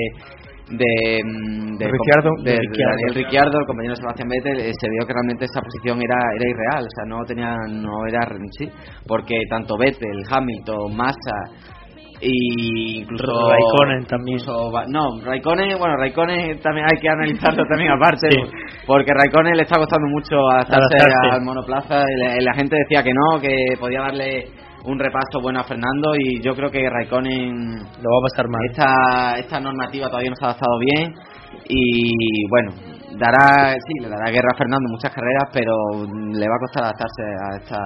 de, mm, de, Ricciardo. de- Ricciardo. Daniel Ricciardo, el compañero Sebastián Vettel, eh, se vio que realmente esa posición era era irreal, o sea, no tenía no era sí, porque tanto Vettel, Hamilton, Massa y incluso Raikkonen también. incluso no Raikkonen bueno Raikkonen también hay que analizarlo también aparte porque Raikkonen le está costando mucho adaptarse, Adaptarse. al monoplaza la, la gente decía que no que podía darle un repaso bueno a Fernando y yo creo que Raikkonen lo va a pasar mal esta esta normativa todavía no se ha adaptado bien y bueno dará sí le dará guerra a Fernando muchas carreras pero le va a costar adaptarse a esta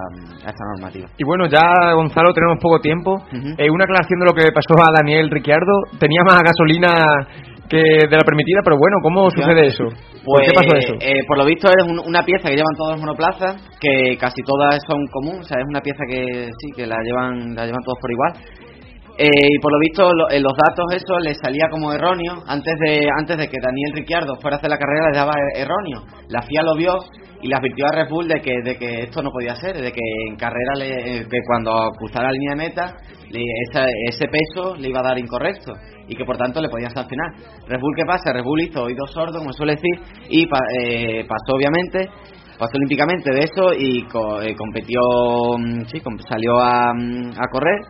a esta normativa Y bueno, ya Gonzalo, tenemos poco tiempo. Eh, una aclaración de lo que pasó a Daniel Ricciardo. Tenía más gasolina que de la permitida, pero bueno, ¿cómo sucede eso? ¿Por Pues, qué pasó eso? eh, por lo visto es un- una pieza que llevan todos los monoplazas, que casi todas son común, o sea, es una pieza que sí, que la llevan, la llevan todos por igual. Eh, y por lo visto lo- en los datos eso le salía como erróneo antes de antes de que Daniel Ricciardo fuera a hacer la carrera le daba er- erróneo la FIA lo vio y le advirtió a Red Bull de que de que esto no podía ser de que en carrera le, eh, que cuando cruzara la línea de meta esa- ese peso le iba a dar incorrecto y que por tanto le podían sancionar. Red Bull qué pasa Red Bull hizo oídos sordos como suele decir y pa- eh, pasó obviamente pasó olímpicamente de eso y co- eh, competió mm, sí salió a, mm, a correr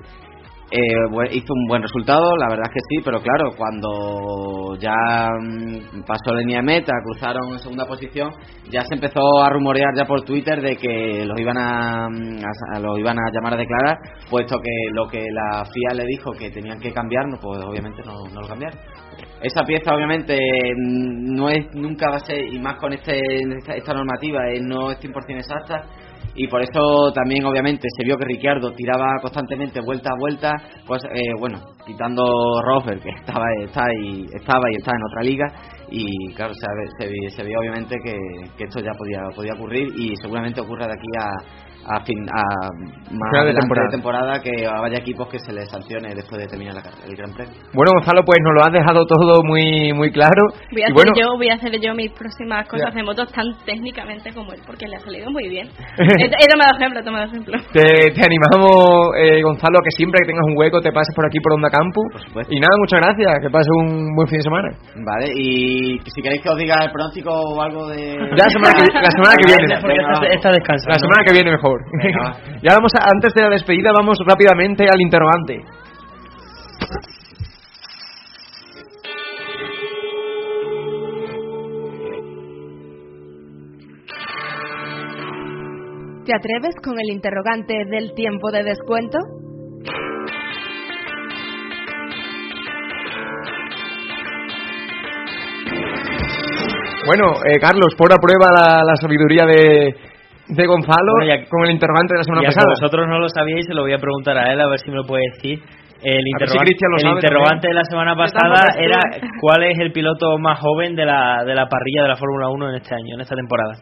eh, hizo un buen resultado, la verdad es que sí, pero claro, cuando ya mm, pasó la línea de meta, cruzaron en segunda posición, ya se empezó a rumorear ya por Twitter de que los iban a, mm, los iban a llamar a declarar, puesto que lo que la FIA le dijo que tenían que cambiar, pues obviamente no, lo cambiaron. Esa pieza obviamente mm, no es nunca va a ser, y más con este, esta, esta normativa, no es 100% exacta, y por eso también obviamente se vio que Ricciardo tiraba constantemente vuelta a vuelta pues eh, bueno quitando Rosberg que estaba está y estaba y está en otra liga. Y claro se, se, se vio obviamente que, que esto ya podía podía ocurrir y seguramente ocurra de aquí a a fin a más Final de temporada. de temporada que haya equipos que se les sancione después de terminar la el Gran Premio Bueno, Gonzalo, pues nos lo has dejado todo muy muy claro. Voy a y hacer bueno, yo, voy a hacer yo mis próximas cosas Ya. de motos tan técnicamente como él, porque le ha salido muy bien. he, he tomado ejemplo, he tomado ejemplo. te, te animamos, eh, Gonzalo, a que siempre que tengas un hueco te pases por aquí por Onda Campus. Y nada, muchas gracias, que pases un buen fin de semana. vale y si queréis que os diga el pronóstico o algo de Ya semana que, la semana que viene. Esta- esta descansa, La ¿no? semana que viene mejor. Venga, ya vamos a- antes de la despedida, vamos rápidamente al interrogante. ¿Te atreves con el interrogante del tiempo de descuento? Bueno, eh, Carlos, pon a prueba la, la sabiduría de, de Gonzalo Bueno, ya- con el interrogante de la semana Ya que pasada. vosotros no lo sabíais, se lo voy a preguntar a él a ver si me lo puede decir. El, si interrogante, el interrogante también. de la semana pasada era cuál es el piloto más joven de la, de la parrilla de la Fórmula 1 en este año, en esta temporada.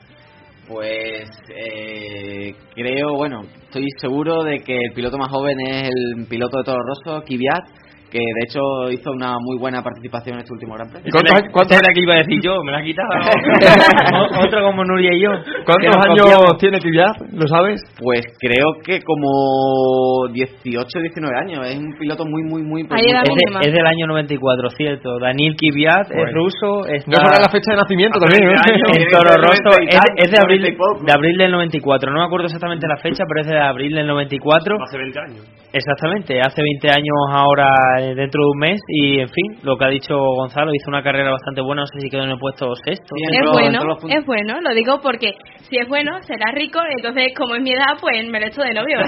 Pues eh, creo, bueno, estoy seguro de que el piloto más joven es el piloto de Toro Rosso, Kvyat, que de hecho hizo una muy buena participación en este último Gran Premio. ¿Cuántos años- cuántos- la que iba a decir yo, me la ha quitado. O- Otro como Nuria y yo. ¿Cuántos años copiamos. tiene Kvyat? ¿Lo sabes? Pues creo que como 18, 19 años. Es un piloto muy, muy, muy... Era Es, de- es del año 94, cierto. Daniel Kvyat es Bueno. ruso. Está No sabrá la fecha de nacimiento también, ¿eh? en Toro Rosso. Es, es de, abril, 90 y poco. de abril del 94. No me acuerdo exactamente la fecha, pero es de abril del 94. Hace 20 años. Exactamente, hace 20 años ahora eh, dentro de un mes y en fin, lo que ha dicho Gonzalo, hizo una carrera bastante buena, no sé si quedó en el puesto sexto. Es bueno, es bueno, lo digo porque si es bueno, será rico, entonces como es mi edad, pues me lo echo de novio.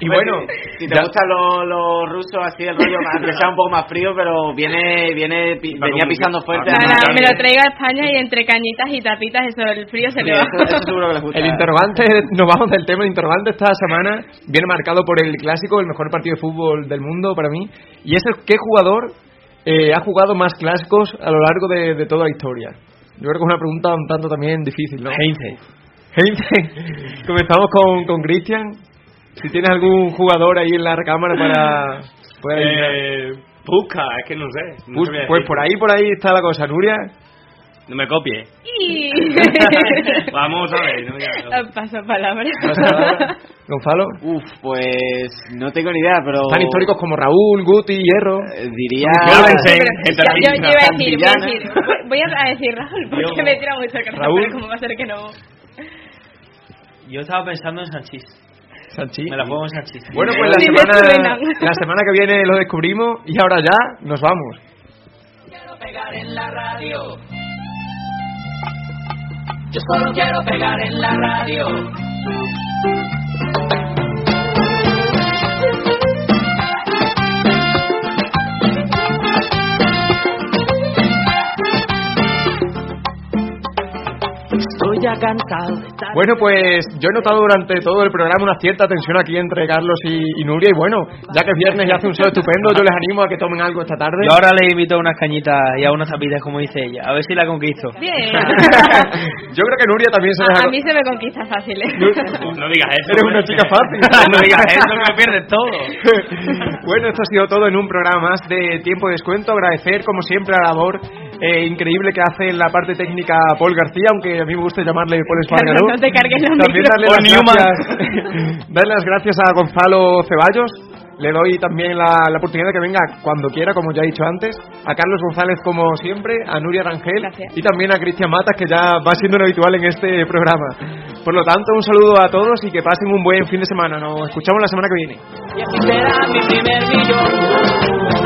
Y bueno, si te gustan los, los rusos así el rollo, aunque sea un poco más frío, pero viene, viene pi- venía pisando fuerte. Para, me lo traigo a España y entre cañitas y tapitas, eso, el frío se Sí, le va. eso- eso seguro que les gusta. El interrogante, nos vamos del tema, el interrogante esta semana viene marcado por el clásico, el mejor partido de fútbol del mundo para mí, y es el qué jugador eh, ha jugado más clásicos a lo largo de, de toda la historia. Yo creo que es una pregunta un tanto también difícil, ¿no? Heinze. Heinze. Comenzamos con con Cristian. Si tienes algún jugador ahí en la cámara para adivinar. Eh, es que no sé. no Pues, pues por ahí, por ahí está la cosa, Nuria. No me copies. Y... Vamos a ver. No me. Paso palabra. Gonzalo. Uf, pues no tengo ni idea, pero... Tan históricos como Raúl, Guti, Hierro. Eh, Diría... Pero yo, yo iba a decir, voy a decir, voy- voy a decir Raúl, porque Yo- me tira mucho el corazón, Raúl. pero como va a ser que no. Yo estaba pensando en Sanchís. Sanchi. Me la juego en Sanchís. Bueno, pues la semana, la semana que viene lo descubrimos y ahora ya nos vamos. pegar en la radio. Yo solo quiero pegar en la radio. Estoy ya cansado de estar. Bueno, pues yo he notado durante todo el programa una cierta tensión aquí entre Carlos y, y Nuria y bueno, ya que es viernes y hace un sol estupendo, yo les animo a que tomen algo esta tarde. Yo ahora le invito a unas cañitas y a unas tapitas, como dice ella. A ver si la conquisto. Bien. yo creo que Nuria también se. A, a mí se me conquista fácil. ¿eh? No digas eso. Eres una chica fácil. no digas eso, que me pierdes todo. bueno, esto ha sido todo en un programa más de Tiempo de Descuento. Agradecer, como siempre, la labor eh, increíble que hace en la parte técnica Paul García, aunque a mí me gusta llamarle Paul Espargaró. no te cargues los También darle las, gracias, darle las gracias a Gonzalo Ceballos. Le doy también la, la oportunidad de que venga cuando quiera, como ya he dicho antes. A Carlos González, como siempre. A Nuria Rangel. Y también a Cristian Matas, que ya va siendo un habitual en este programa. Por lo tanto, un saludo a todos y que pasen un buen fin de semana. Nos escuchamos la semana que viene. Y así será mi primer millón.